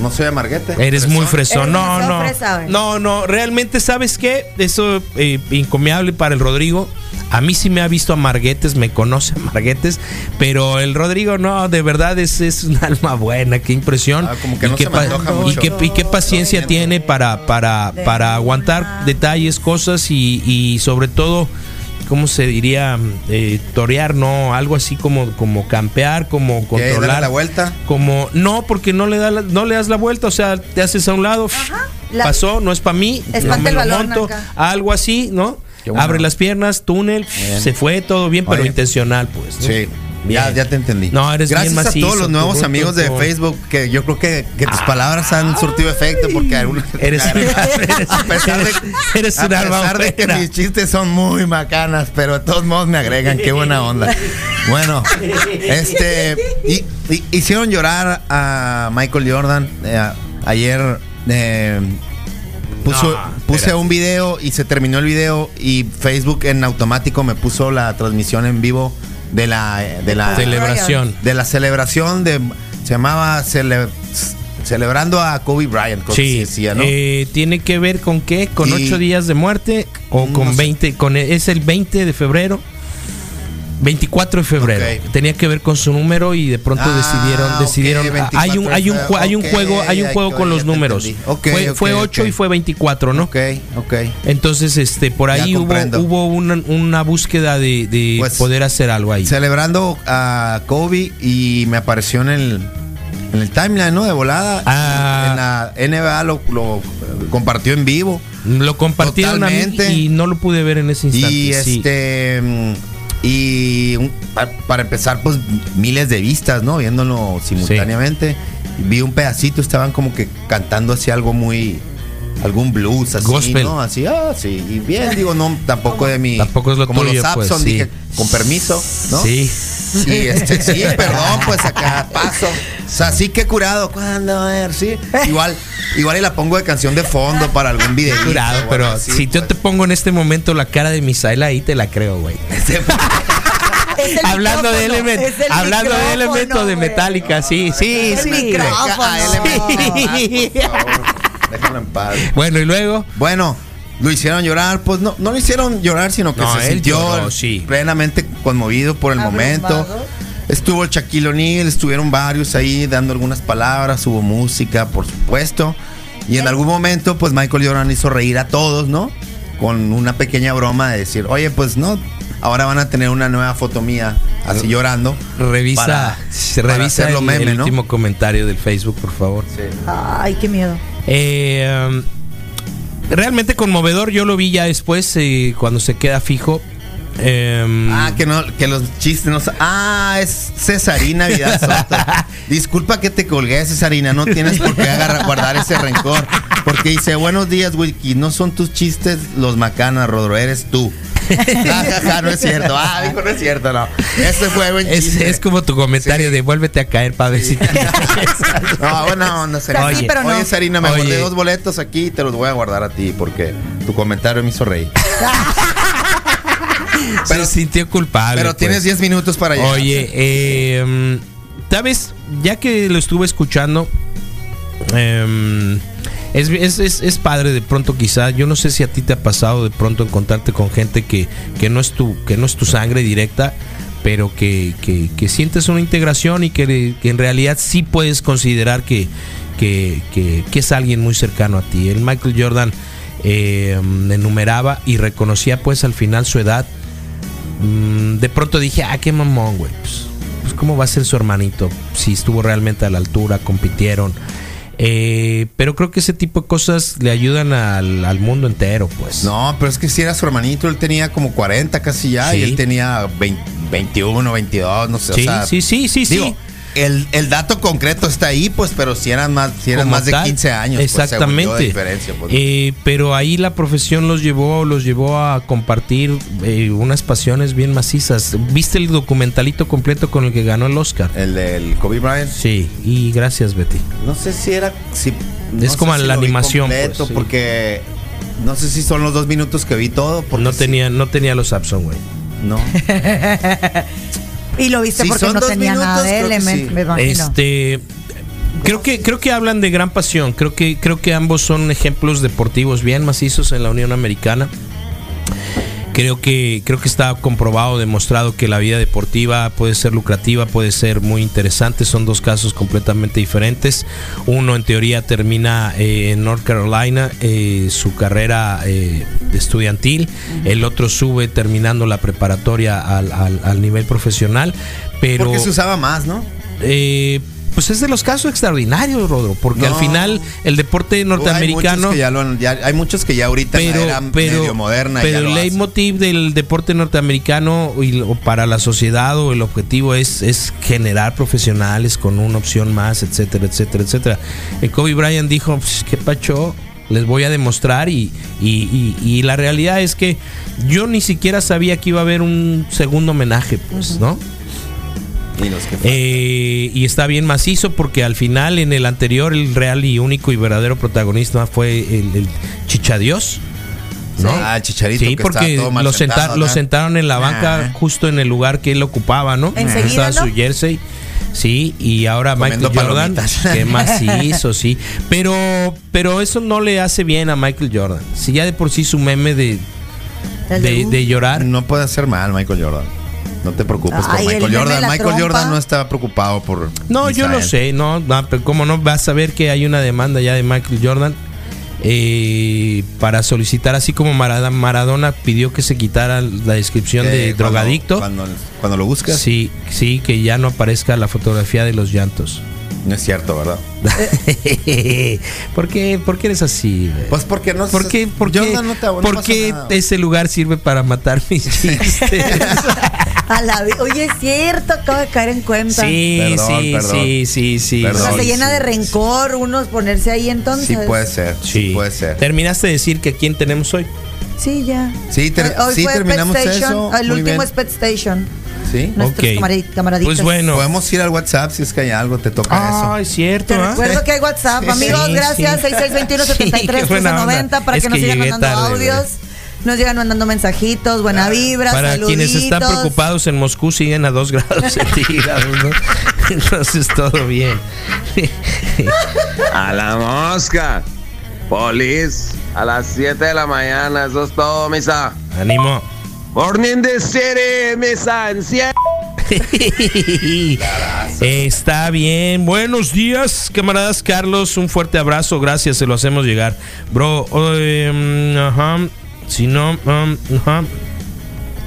No soy amarguete. Eres muy fresón. No, no. fresa. No, no. Realmente, ¿sabes qué? Eso, eh, incomiable para el Rodrigo. A mí sí me ha visto a Marguetes, me conoce a Marguetes, pero el Rodrigo no, de verdad es, es un <laughs> alma buena, qué impresión. Ah, como que y, no qué se me antoja y mucho. qué, y qué paciencia tiene para, para, para aguantar detalles, cosas y, y sobre todo, ¿cómo se diría? Eh, torear, ¿no? Algo así como, como campear, como ¿Qué? ¿Darle controlar. la vuelta? Como, no, porque no le, da la- no le das la vuelta, o sea, te haces a un lado, La- pasó, no es para mí, no me el lo balón monto, acá. algo así, ¿no? Bueno. Abre las piernas, túnel, Bien. se fue todo bien, pero Oye. intencional, pues. ¿no? Sí. Ya, ya te entendí. No, eres Gracias bien a macizo, todos los nuevos amigos de. Facebook que yo creo que, que tus palabras han surtido efecto porque algunos Eres, <laughs> eres, a pesar de, eres a pesar de que mis chistes son muy macanas, pero de todos modos me agregan, qué buena onda. Bueno, este y- y- hicieron llorar a Michael Jordan eh, ayer eh, puso, No, puse un video y se terminó el video y Facebook en automático me puso la transmisión en vivo de la de la Celebración. de la celebración de se llamaba cele- celebrando a Kobe Bryant que Sí, se decía, ¿no? eh, tiene que ver con qué, con Y- ocho días de muerte o No con sé. 20, con es el 20 de febrero, 24 de febrero. Tenía que ver con su número y de pronto Ah, decidieron, decidieron. 24 hay un, hay un, hay juego, hay un juego con los números. fue, fue 8 ok. y fue 24, ¿no? Ok, ok. Entonces, este, por ahí hubo, una, una búsqueda de, de Pues, poder hacer algo ahí. Celebrando a Kobe y me apareció en el en el timeline, ¿no? De volada. Ah. En la NBA lo, lo compartió en vivo. Lo compartieron a mí y no lo pude ver en ese instante. Y sí. este y un- para empezar pues miles de vistas, ¿no? Viéndolo simultáneamente. Vi un pedacito, estaban como que cantando así algo muy algún blues así, Gospel. ¿no? Así, ah, sí, y bien, digo, no tampoco de mi Tampoco es lo como tuyo, los pues, Sapson, sí. dije, con permiso, ¿no? Sí. Sí, este, sí, <laughs> perdón, pues acá paso. O sea, sí que curado. ¿Cuándo? A ver, sí. Igual, igual y la pongo de canción de fondo para algún video. Curado, pero si yo te pongo en este momento la cara de Misael ahí te la creo, güey. <laughs> Hablando de micrófono, elemento, es el hablando de micrófono, elemento de. Metallica, sí, sí, el sí. micrófono. Sí. Déjalo en paz. Bueno, y luego. Bueno, lo hicieron llorar, pues no, no lo hicieron llorar, sino que No, se él sintió lloró, sí. plenamente conmovido por el Abrumado. momento. Estuvo el Shaquille O'Neal, estuvieron varios ahí dando algunas palabras, hubo música, por supuesto. Y en algún momento, pues Michael Jordan hizo reír a todos, ¿no? Con una pequeña broma de decir, oye, pues no, ahora van a tener una nueva foto mía, así llorando. Revisa, para- para revisa hacerlo el, meme, el ¿no? último comentario del Facebook, por favor. Ay, qué miedo. Eh, um, realmente conmovedor. Yo lo vi ya después, eh, cuando se queda fijo. Em, Ah, que no, que los chistes no. Ah, es Cesarina Vidal Soto. <laughs> Disculpa que te colgué, Cesarina. No tienes por qué agarrar- guardar ese rencor. Porque dice, buenos días, Wiki. No son tus chistes los macanas, Rodro, eres tú. Ja, ja, ja, no es cierto. Ah, dijo, no es cierto, no. Ese fue buen es, chiste. es como tu comentario Sí. de vuélvete a caer para ver si te No, bueno, no sé. Oye, pero no. oye, Sarina, me guardé dos boletos aquí y te los voy a guardar a ti porque tu comentario me hizo reír. <laughs> se sintió culpable. Pero pues. tienes 10 minutos para llegar. Oye, eh, ¿sabes? Ya que lo estuve escuchando, eh, es, es- es- padre de pronto quizá, yo no sé si a ti te ha pasado de pronto encontrarte con gente que, que, no, es tu, que no es tu sangre directa, pero que, que- sientes una integración y que, en realidad sí puedes considerar que- que es alguien muy cercano a ti. El Michael Jordan eh, enumeraba y reconocía pues al final su edad Mm, de pronto dije, ah, qué mamón, güey. Pues, pues, ¿cómo va a ser su hermanito? Si estuvo realmente a la altura, compitieron. Eh, pero creo que ese tipo de cosas le ayudan al, al mundo entero, pues. No, pero es que si era su hermanito, él tenía como 40 casi ya Sí. y él tenía 20 21, 22, no sé. Sí, o sea, sí, sí, sí, digo, sí. El, el dato concreto está ahí, pues, pero si eran más, si eran más de tal. 15 años. pues, Exactamente. diferencia, pues. Eh, pero ahí la profesión los llevó, los llevó a compartir eh, unas pasiones bien macizas. ¿Viste el documentalito completo con el que ganó el Oscar? el del Kobe Bryant. Sí, y gracias, Betty. No sé si era. Si, no Es como si la animación, completo, pues, sí. Porque no sé si son los dos minutos que vi todo. Porque No sí- tenía, no tenía los Sapson, güey. No. <laughs> Y lo viste Sí, porque no tenía nada de creo él, que me, sí. me imagino. Este creo que creo que hablan de gran pasión. Creo que creo que ambos son ejemplos deportivos bien macizos en la Unión Americana. Creo que creo que está comprobado, demostrado que la vida deportiva puede ser lucrativa, puede ser muy interesante. Son dos casos completamente diferentes. Uno en teoría termina eh, en North Carolina eh, su carrera eh, estudiantil. El otro sube terminando la preparatoria al, al- al nivel profesional. Pero Porque se usaba más, ¿no? Eh, pues es de los casos extraordinarios, Rodro, porque No. al final el deporte norteamericano, Hay muchos que ya, lo han- ya- hay muchos que ya ahorita en la pero, era pero, medio moderna. pero el leitmotiv del deporte norteamericano y lo- para la sociedad o el objetivo es, es generar profesionales con una opción más, etcétera, etcétera, etcétera. El Kobe Bryant dijo, pues, qué pacho, les voy a demostrar y, y- y- y la realidad es que yo ni siquiera sabía que iba a haber un segundo homenaje, pues, ¿no? Y los que Eh, y está bien macizo porque al final en el anterior el real y único y verdadero protagonista fue el, el Chichadios. ¿no? Ah, el Chicharito. Sí, que porque estaba todo mal lo, sentado, senta- lo acá. sentaron en la banca Ah. justo en el lugar que él ocupaba, ¿no? Enseguida, Estaba ¿no? su jersey. Sí, y ahora Comiendo Michael Jordan, palomitas. que macizo, sí. Pero, pero eso no le hace bien a Michael Jordan. Si ya de por sí su meme de, de, de- de llorar. No puede hacer mal Michael Jordan. No te preocupes Ay, por el Michael meme de Jordan. la Michael trompa. Jordan no estaba preocupado por. No, yo lo Israel. sé, no, no, pero como no vas a ver que hay una demanda ya de Michael Jordan eh, para solicitar, así como Marada- Maradona pidió que se quitara la descripción Que de cuando- drogadicto. Cuando, cuando lo buscas. Sí, sí, que ya no aparezca la fotografía de los llantos. No es cierto, ¿verdad? <laughs> ¿Por qué, por qué eres así? güey? Pues porque no ¿Por qué, por qué- Jordan no te no por pasa qué nada. ese lugar sirve para matar mis <laughs> chistes? <laughs> A la Oye, es cierto, acabo de caer en cuenta. sí, Perdón, sí, perdón. sí, sí, sí. O sea, se llena sí. de rencor unos ponerse ahí entonces. Sí puede ser. Sí, Sí, puede ser. Terminaste de decir que quién tenemos hoy. Sí, ya. Sí, ter- Hoy sí, fue terminamos Pet Station. eso. El Muy último bien. es Pet Station. Sí. Nuestros Ok. camaradi- camaraditas. Pues bueno. Podemos ir al WhatsApp si es que hay algo, te toca Ah, eso. es cierto. Te ¿ah? recuerdo que hay WhatsApp. Sí, Amigos, sí. gracias. <laughs> Sí. 6621 Sí, qué buena onda. 90 para Es que nos que sigan mandando tarde, audios. Nos llegan mandando mensajitos, buena vibra, Para saluditos. quienes están preocupados en Moscú siguen a 2 <laughs> grados centígrados, ¿no? Entonces todo bien. A la mosca. Polis, a las 7 de la mañana, eso es todo, misa. Ánimo. Morning the city, misa, en 100. <laughs> Está bien. Buenos días, camaradas Carlos. Un fuerte abrazo. Gracias, se lo hacemos llegar. Bro, eh, ajá. Si no, um.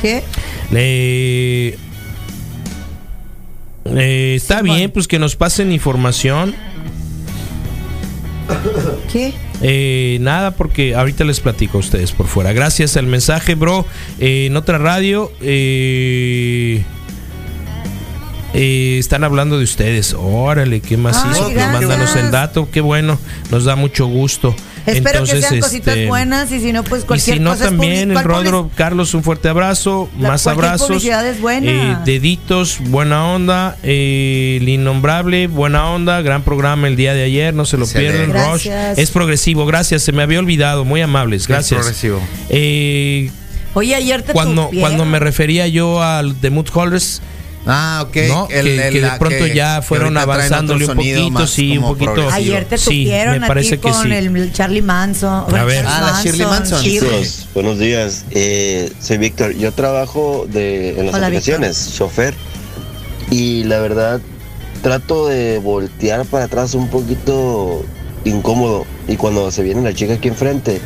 ¿Qué? Eh, eh, está bien, pues que nos pasen información. ¿Qué? Eh, nada, porque ahorita les platico a ustedes por fuera. Gracias al mensaje, bro. Eh, en otra radio eh, están hablando de ustedes. Órale, qué macizo. Ay, Pues mándanos el dato, qué bueno. Nos da mucho gusto. Espero que sean Entonces, cositas este, buenas y si no, pues y cualquier si no, cosa es también el public- ¿cuál Rodro, Carlos, un fuerte abrazo, La- más abrazos. publicidad es buena. eh, deditos, buena onda. eh, el innombrable, buena onda. Gran programa el día de ayer, no se lo Excelente. pierdan. Rush es progresivo, gracias. Se me había olvidado, muy amables, gracias. progresivo. Eh, Oye, ayer te cuando, tupieron. cuando me refería yo al The Mood Holders, Ah, ok. ¿no? El- que, el- que de pronto que- ya fueron avanzándole un poquito, sí, un poquito. progresivo. Ayer te Sí, a ti que con sí. el Charlie Manson. A ver. Ah, la Shirley Manson. Shirley. Chicos, buenos días. Eh, soy Víctor. Yo trabajo de, en las Hola, aplicaciones, chofer. Y la verdad, trato de voltear para atrás un poquito incómodo. Y cuando se viene la chica aquí enfrente,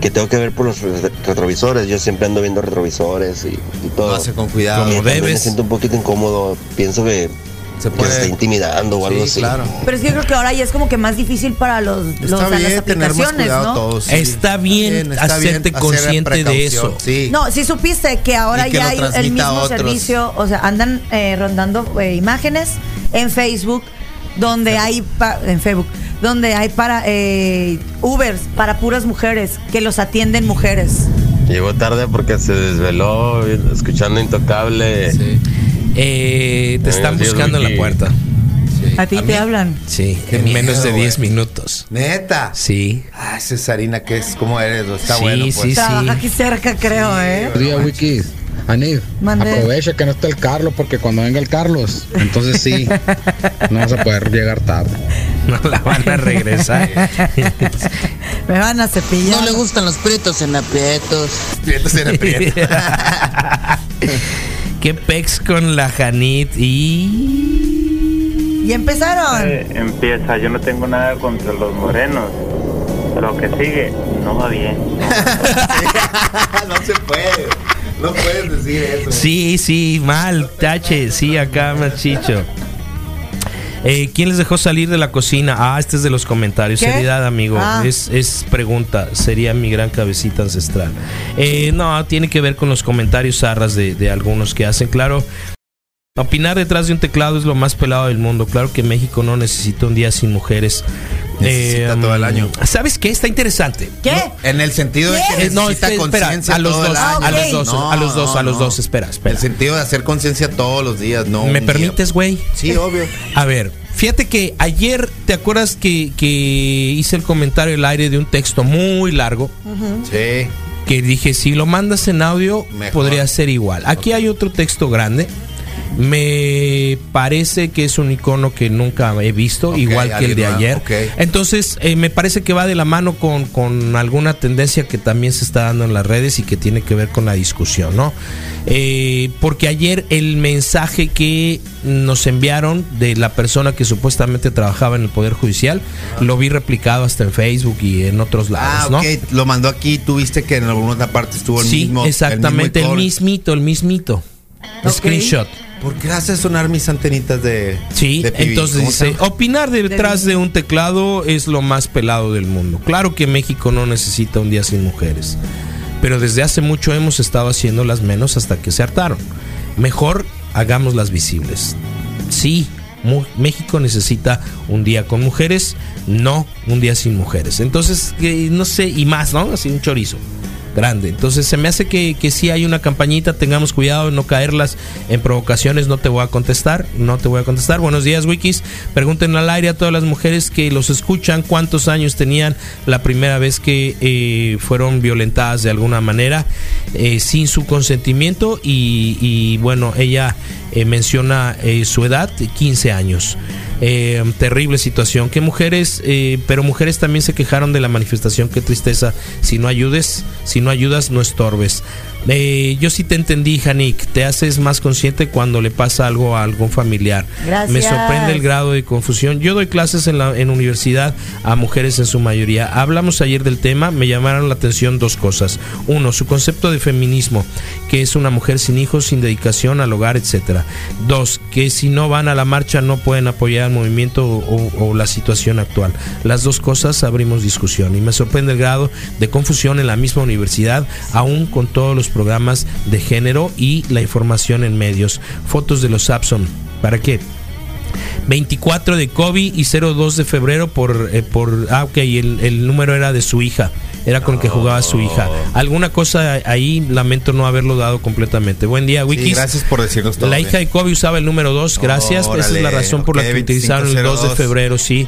que tengo que ver por los re- retrovisores, yo siempre ando viendo retrovisores y, y todo. Lo hace con cuidado. Como. Me siento un poquito incómodo. Pienso que, Se que puede. está intimidando o algo Sí, así. claro. Pero es que yo creo que ahora ya es como que más difícil para los, los Está a las bien tener más aplicaciones, ¿no? todos. sí. Está bien hacerte consciente de eso. Sí. No, sí supiste que ahora Y que ya hay el mismo servicio, o sea, andan eh, rondando eh, imágenes en Facebook donde hay pa- en Facebook donde hay para eh, Ubers para puras mujeres que los atienden mujeres. Llegó tarde porque se desveló escuchando Intocable. Eh, te están buscando en la puerta. A ti ¿A te mí? hablan. Sí, Qué en menos de miedo, 10 güey. minutos. Neta. Sí. Ay, Cesarina, ¿qué es? ¿Cómo eres? Está Sí, bueno, pues. sí, Trabaja aquí cerca, creo, ¿eh? Buenos días, Wikis. Anid, Mande. aprovecha que no está el Carlos, porque cuando venga el Carlos, entonces sí, <laughs> no vas a poder llegar tarde. No la van a regresar. Me van a cepillar. No le gustan los prietos en aprietos. Prietos en aprieto. <laughs> Qué pex con la Janit y. Y empezaron. empieza, yo no tengo nada contra los morenos. Lo que sigue no va bien. <laughs> no se puede. No puedes decir eso. Sí, sí, mal, tache, sí, acá machicho. Eh, ¿Quién les dejó salir de la cocina? Ah, este es de los comentarios. ¿Qué? Seriedad, amigo. Ah. Es, es pregunta. Sería mi gran cabecita ancestral. Eh, no, tiene que ver con los comentarios zarras de, de algunos que hacen. Claro, opinar detrás de un teclado es lo más pelado del mundo. Claro que México no necesita un día sin mujeres. Necesita Eh, todo el año. ¿Sabes qué? Está interesante. ¿Qué? En el sentido de que no, espera, conciencia a los todo el dos, año. a los dos, No, a los dos, no, a los no. dos. Espera, espera. El sentido de hacer conciencia todos los días, no. ¿Me permites, güey? Sí, obvio. A ver, fíjate que ayer, ¿te acuerdas que, que hice el comentario al aire de un texto muy largo? Sí. Que dije, si lo mandas en audio, Mejor. podría ser igual. Aquí hay otro texto grande. Me parece que es un icono que nunca he visto, igual que el de ayer. Entonces, eh, me parece que va de la mano con, con alguna tendencia que también se está dando en las redes y que tiene que ver con la discusión, ¿no? Eh, porque ayer el mensaje que nos enviaron de la persona que supuestamente trabajaba en el Poder Judicial, lo vi replicado hasta en Facebook y en otros lados, Ah, ¿no? ok. Lo mandó aquí. Tú viste que en alguna otra parte estuvo el Sí, mismo. exactamente, el, icono. mismito, el mismito. Ok. Screenshot. ¿Por qué hace sonar mis antenitas de. Sí, de PB? entonces ¿Cómo se dice, opinar detrás de un teclado es lo más pelado del mundo. Claro que México no necesita un día sin mujeres, pero desde hace mucho hemos estado haciéndolas menos hasta que se hartaron. Mejor hagámoslas visibles. Sí, México necesita un día con mujeres, no un día sin mujeres. Entonces, no sé, y más, ¿no? Así un chorizo grande. Entonces se me hace que, que sí hay una campañita, tengamos cuidado en no caerlas en provocaciones, no te voy a contestar, no te voy a contestar. Buenos días, Wikis. Pregunten al aire a todas las mujeres que los escuchan cuántos años tenían la primera vez que eh, fueron violentadas de alguna manera eh, sin su consentimiento y, y, bueno, ella eh, menciona eh, su edad, 15 años. Eh, terrible situación. Que mujeres, eh, pero mujeres también se quejaron de la manifestación. Qué tristeza. Si no ayudes, si no ayudas, no estorbes. Eh, yo sí te entendí, Janik. Te haces más consciente cuando le pasa algo a algún familiar. Gracias. Me sorprende el grado de confusión. Yo doy clases en la en universidad a mujeres en su mayoría. Hablamos ayer del tema, me llamaron la atención dos cosas. Uno, su concepto de feminismo, que es una mujer sin hijos, sin dedicación al hogar, etcétera. Dos, que si no van a la marcha no pueden apoyar el movimiento o, o la situación actual. Las dos cosas abrimos discusión y me sorprende el grado de confusión en la misma universidad, aún con todos los programas de género y la información en medios. Fotos de los Sapson. ¿Para qué? 24 de Kobe y 02 de febrero por, eh, por ah, ok, el, el número era de su hija. Era con el que jugaba su hija. Alguna cosa ahí lamento no haberlo dado completamente. Buen día, Wikis. Sí, gracias por decirnos todo. La bien. hija de Kobe usaba el número 2, gracias. Esa es la razón por la que utilizaron el 2 de 2502. febrero, sí.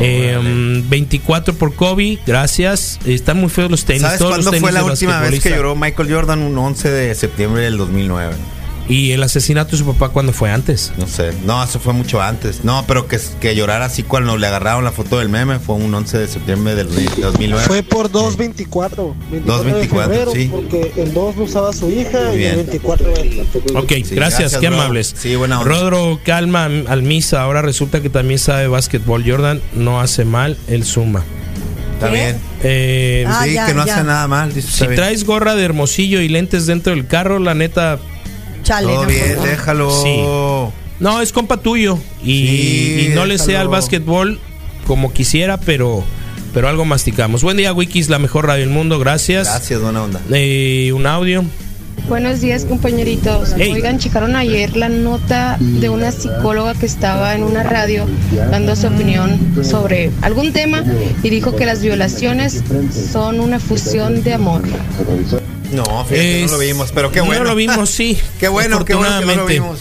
Eh, 24 por Kobe, gracias. Están muy feos los tenis. ¿Sabes todos los cuándo tenis fue la última vez que lloró Michael Jordan? Un 11 de septiembre del 2009. ¿Y el asesinato de su papá cuándo fue antes? No sé. No, eso fue mucho antes. No, pero que, que llorara así cuando le agarraron la foto del meme fue un 11 de septiembre del 2009. Fue por 224. 24 de 224, febrero, sí. Porque el 2 lo usaba su hija Muy y bien. el 24 él. Ok, gracias, gracias, qué bro. amables. Sí, buena onda. Rodro, calma, Almisa, ahora resulta que también sabe básquetbol. Jordan no hace mal, él suma. Está bien. Eh, Ah, sí, ya, que no ya. hace nada mal. dice, si traes gorra de hermosillo y lentes dentro del carro, la neta, Chale. Todo no, bien, déjalo. Sí. no, es compa tuyo. Y, Sí, y no le sé al básquetbol como quisiera, pero, pero algo masticamos. Buen día, Wikis, la mejor radio del mundo, gracias. Gracias, buena onda. Eh, un audio. Buenos días compañeritos. Hey. Oigan, checaron ayer la nota de una psicóloga que estaba en una radio dando su opinión sobre algún tema y dijo que las violaciones son una fusión de amor. No, fíjate, Es- no lo vimos, pero qué bueno. No lo vimos, sí. <laughs> Qué bueno, qué bueno que no lo vimos.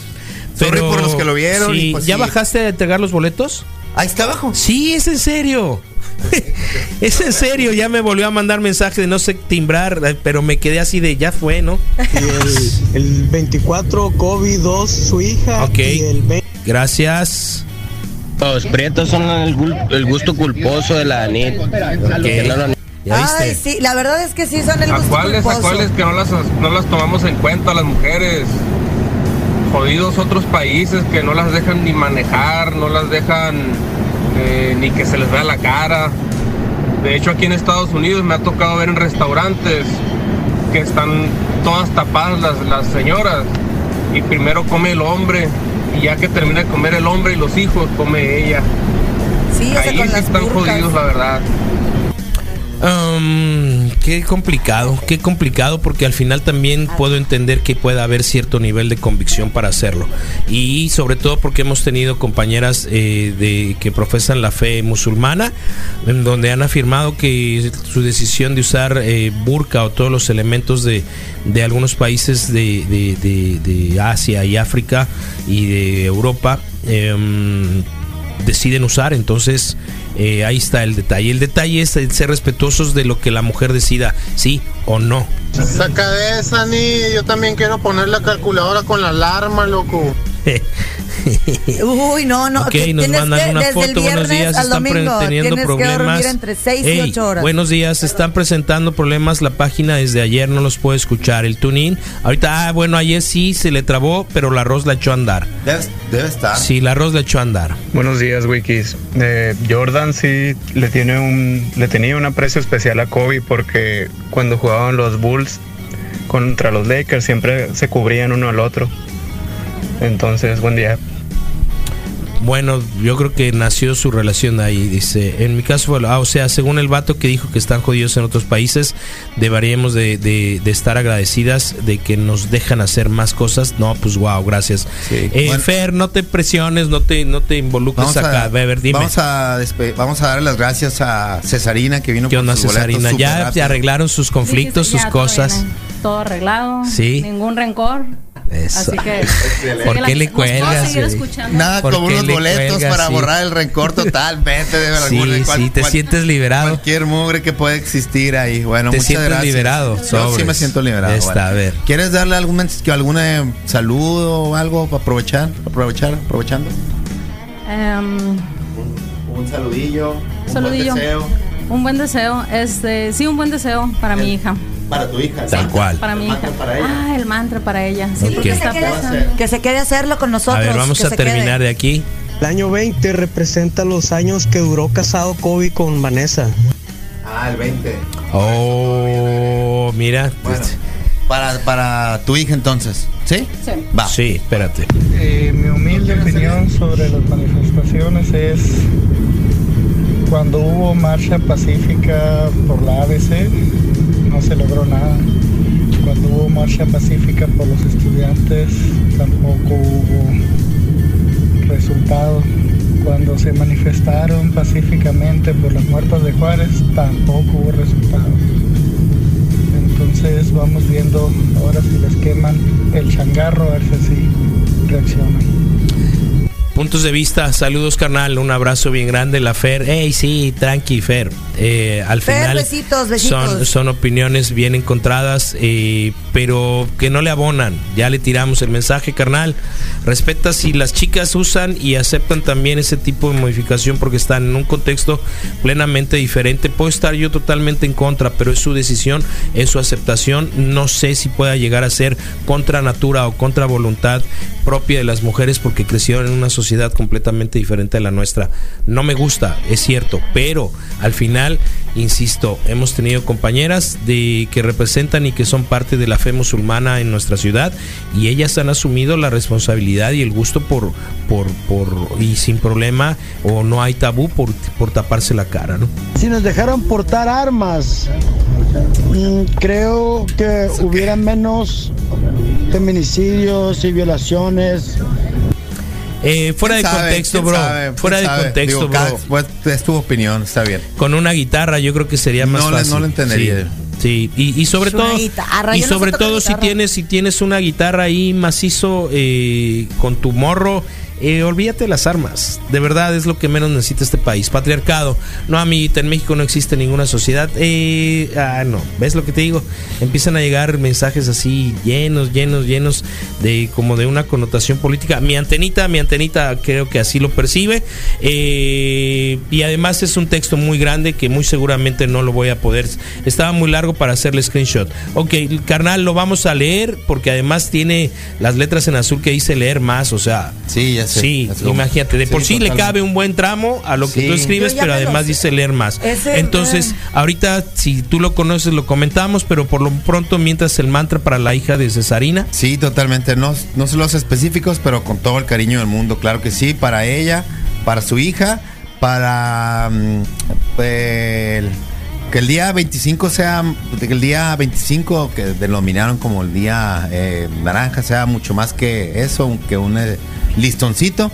Sorry Pero- por los que lo vieron. sí, y pues ¿Ya sí. bajaste a entregar los boletos? Ahí está abajo. Sí, es en serio. <laughs> es en serio, ya me volvió a mandar mensaje de no sé timbrar, pero me quedé así de ya fue, ¿no? Y el, el 24, Kobe 2, su hija. Ok. Y el 20. Gracias. Los prietos son el, el gusto culposo de la NIT. Que ¿Ya Ay, viste? sí, la verdad es que sí son el ¿A gusto cuáles, a culposo. cuáles que no las, no las tomamos en cuenta las mujeres? Jodidos otros países que no las dejan ni manejar, no las dejan eh, ni que se les vea la cara. De hecho, aquí en Estados Unidos me ha tocado ver en restaurantes que están todas tapadas las, las señoras y primero come el hombre y ya que termina de comer el hombre y los hijos, come ella. Sí, Ahí con sí las están burcas. jodidos, la verdad. Um, qué complicado, qué complicado porque al final también puedo entender que pueda haber cierto nivel de convicción para hacerlo. Y sobre todo porque hemos tenido compañeras eh, de que profesan la fe musulmana en donde han afirmado que su decisión de usar eh, burka o todos los elementos de, de algunos países de, de- de- de Asia y África y de Europa em, deciden usar. Entonces, eh, ahí está el detalle. El detalle es el ser respetuosos de lo que la mujer decida, sí o no. Saca de esa, ni yo también quiero poner la calculadora con la alarma, loco. <laughs> <laughs> Uy, no, no. Ok, nos mandan que, una foto. el Buenos días, están domingo teniendo problemas. entre 6 y Ey, 8 horas. Buenos días, están presentando problemas. La página desde ayer no los puede escuchar. El tune-in. Ahorita, ah, bueno, ayer sí se le trabó, pero la arroz la echó a andar. Debe, debe estar. Sí, la arroz la echó a andar. Buenos días, Wikis. Eh, Jordan sí le tiene un le tenía un aprecio especial a Kobe porque cuando jugaban los Bulls contra los Lakers siempre se cubrían uno al otro. Entonces, buen día. Bueno, yo creo que nació su relación ahí, dice. En mi caso fue, ah, o sea, según el vato que dijo que están jodidos en otros países, deberíamos de, de- de estar agradecidas de que nos dejan hacer más cosas. No, pues wow, gracias. Eh, Bueno. Fer, no te presiones, no te, no te involucres Vamos acá. a, A ver, dime. vamos, a despe- vamos a darle las gracias a Cesarina que vino ¿Qué por onda, Cesarina? Ya, rápido. arreglaron sus conflictos, Sí, sí, sus todo cosas. Todo arreglado. Sí. Ningún rencor. Eso. Así que. ¿Por Sí, qué le cuelgas, seguir güey? escuchando. Nada ¿Por como unos le boletos cuelgas? para Sí. borrar el rencor totalmente. De Sí, sí, te sientes liberado. Cualquier mugre que pueda existir ahí. Bueno, Te muchas sientes gracias. liberado, Yo sí sobres. me siento liberado. Ya está, bueno. a ver. ¿Quieres darle algún algún eh, saludo o algo para aprovechar? Aprovechar, aprovechando. Em, Un saludillo. Un saludillo. buen deseo Un buen deseo. Este, sí, un buen deseo para mi hija. Para tu hija. Tal cual. Para mi hija. mantra para ella. Ah, el mantra para ella. Sí, Ok. porque Que se, está quede, pensando. que se quede a hacerlo con nosotros. A ver, vamos que a terminar quede. de aquí. El año 20 representa los años que duró casado Kobe con Vanessa. Ah, el 20. Oh, mira. Bueno, para, para tu hija entonces. ¿Sí? Sí. Va. Sí, espérate. Eh, mi humilde opinión sobre las manifestaciones es cuando hubo marcha pacífica por la ABC, no se logró nada. Cuando hubo marcha pacífica por los estudiantes, tampoco hubo resultado. Cuando se manifestaron pacíficamente por las muertas de Juárez, tampoco hubo resultado. Entonces vamos viendo ahora si les queman el changarro, a ver si así reaccionan. Puntos de vista, saludos carnal, un abrazo bien grande, la Fer, hey sí, tranqui Fer, Eh, al Fer, final besitos, besitos. Son, son opiniones bien encontradas, eh, pero que no le abonan, ya le tiramos el mensaje carnal, respeta si las chicas usan y aceptan también ese tipo de modificación porque están en un contexto plenamente diferente, puedo estar yo totalmente en contra, pero es su decisión, es su aceptación, no sé si pueda llegar a ser contra natura o contra voluntad propia de las mujeres porque crecieron en una sociedad completamente diferente a la nuestra. No me gusta, es cierto, pero al final, insisto, hemos tenido compañeras de que representan y que son parte de la fe musulmana en nuestra ciudad y ellas han asumido la responsabilidad y el gusto por por por y sin problema o no hay tabú por por taparse la cara, ¿no? Si nos dejaran portar armas, mm, creo que hubiera menos feminicidios y violaciones. Eh, fuera de ¿Quién sabe? contexto, ¿Quién bro. sabe? Fuera de ¿Quién sabe? contexto, Digo, bro. cada- pues, es tu opinión, está bien. Con una guitarra yo creo que sería más No fácil. no le entendería. Sí, sí. Y, y sobre todo, guitarra, y no sobre todo si tienes si tienes una guitarra ahí macizo eh, con tu morro, eh, olvídate de las armas. De verdad es lo que menos necesita este país. Patriarcado. No, amiguita, en México no existe ninguna sociedad. Eh, ah, no. ¿Ves lo que te digo? Empiezan a llegar mensajes así llenos, llenos, llenos de como de una connotación política. Mi antenita, mi antenita creo que así lo percibe. Eh, y además es un texto muy grande que muy seguramente no lo voy a poder. Estaba muy largo para hacerle screenshot. Ok, carnal, lo vamos a leer porque además tiene las letras en azul que dice leer más. O sea, Sí, ya. Sí, imagínate, de por sí le cabe un buen tramo a lo que Sí. tú escribes, pero además dice leer más. Ese- Entonces, ahorita si tú lo conoces lo comentamos, pero por lo pronto mientras el mantra para la hija de Cesarina. Sí, totalmente. No, no son los específicos, pero con todo el cariño del mundo, claro que sí. Para ella, para su hija, para mm, el- que el día 25 sea, que el día 25 que denominaron como el día eh, naranja sea mucho más que eso, que un eh, listoncito.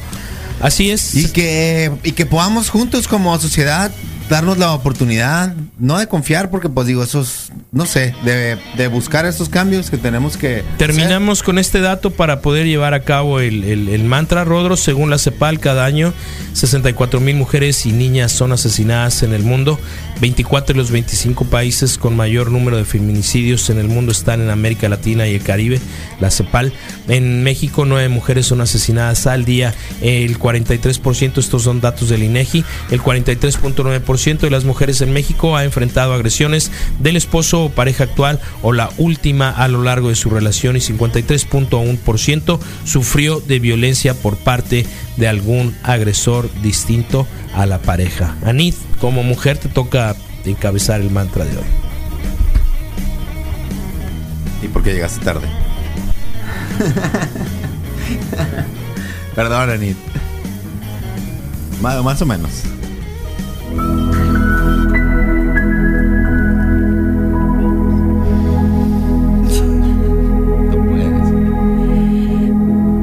Así es. Y que, y que podamos juntos como sociedad darnos la oportunidad, no de confiar, porque pues digo, esos, no sé, de, de buscar estos cambios que tenemos que... Terminamos con este dato para poder llevar a cabo el, el- el mantra Rodro. Según la CEPAL, cada año 64 mil mujeres y niñas son asesinadas en el mundo. 24 de los 25 países con mayor número de feminicidios en el mundo están en América Latina y el Caribe. La CEPAL. En México, 9 mujeres son asesinadas al día. El 43%, estos son datos del INEGI. El 43.9% de las mujeres en México ha enfrentado agresiones del esposo o pareja actual o la última a lo largo de su relación y 53.1% sufrió de violencia por parte de algún agresor distinto a la pareja. Anit, como mujer te toca encabezar el mantra de hoy. ¿Y por qué llegaste tarde? <laughs> Perdón, Anit. Más, más o menos.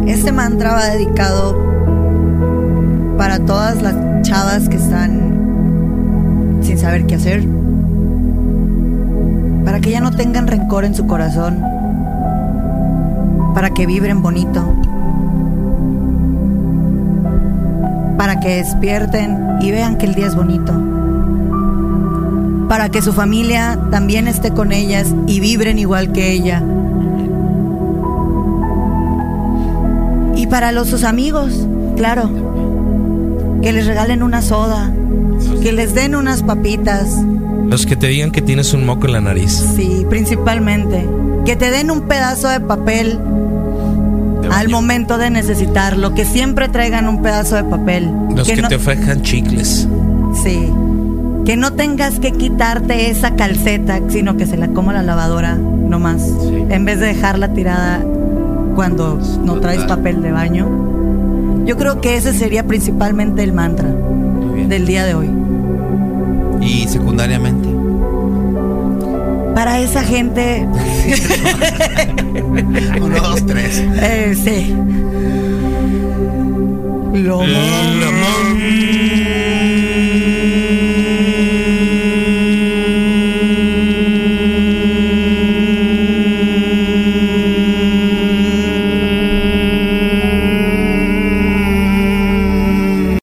Este mantra va dedicado para todas las chavas que están sin saber qué hacer. Para que ya no tengan rencor en su corazón. Para que vibren bonito. Para que despierten y vean que el día es bonito. Para que su familia también esté con ellas y vibren igual que ella. Y para los sus amigos, claro. que les regalen una soda, que les den unas papitas, Los que te digan que tienes un moco en la nariz. sí, principalmente, que te den un pedazo de papel al momento de necesitarlo, que siempre traigan un pedazo de papel. Los que, no- te ofrezcan chicles. Sí. Que no tengas que quitarte esa calceta, sino que se la coma la lavadora nomás. En vez de dejarla tirada cuando no traes papel de baño. Yo creo que ese sería principalmente el mantra del día de hoy. Y secundariamente. Para esa gente. <laughs> Uno, dos, tres. Eh, sí. Lo, lo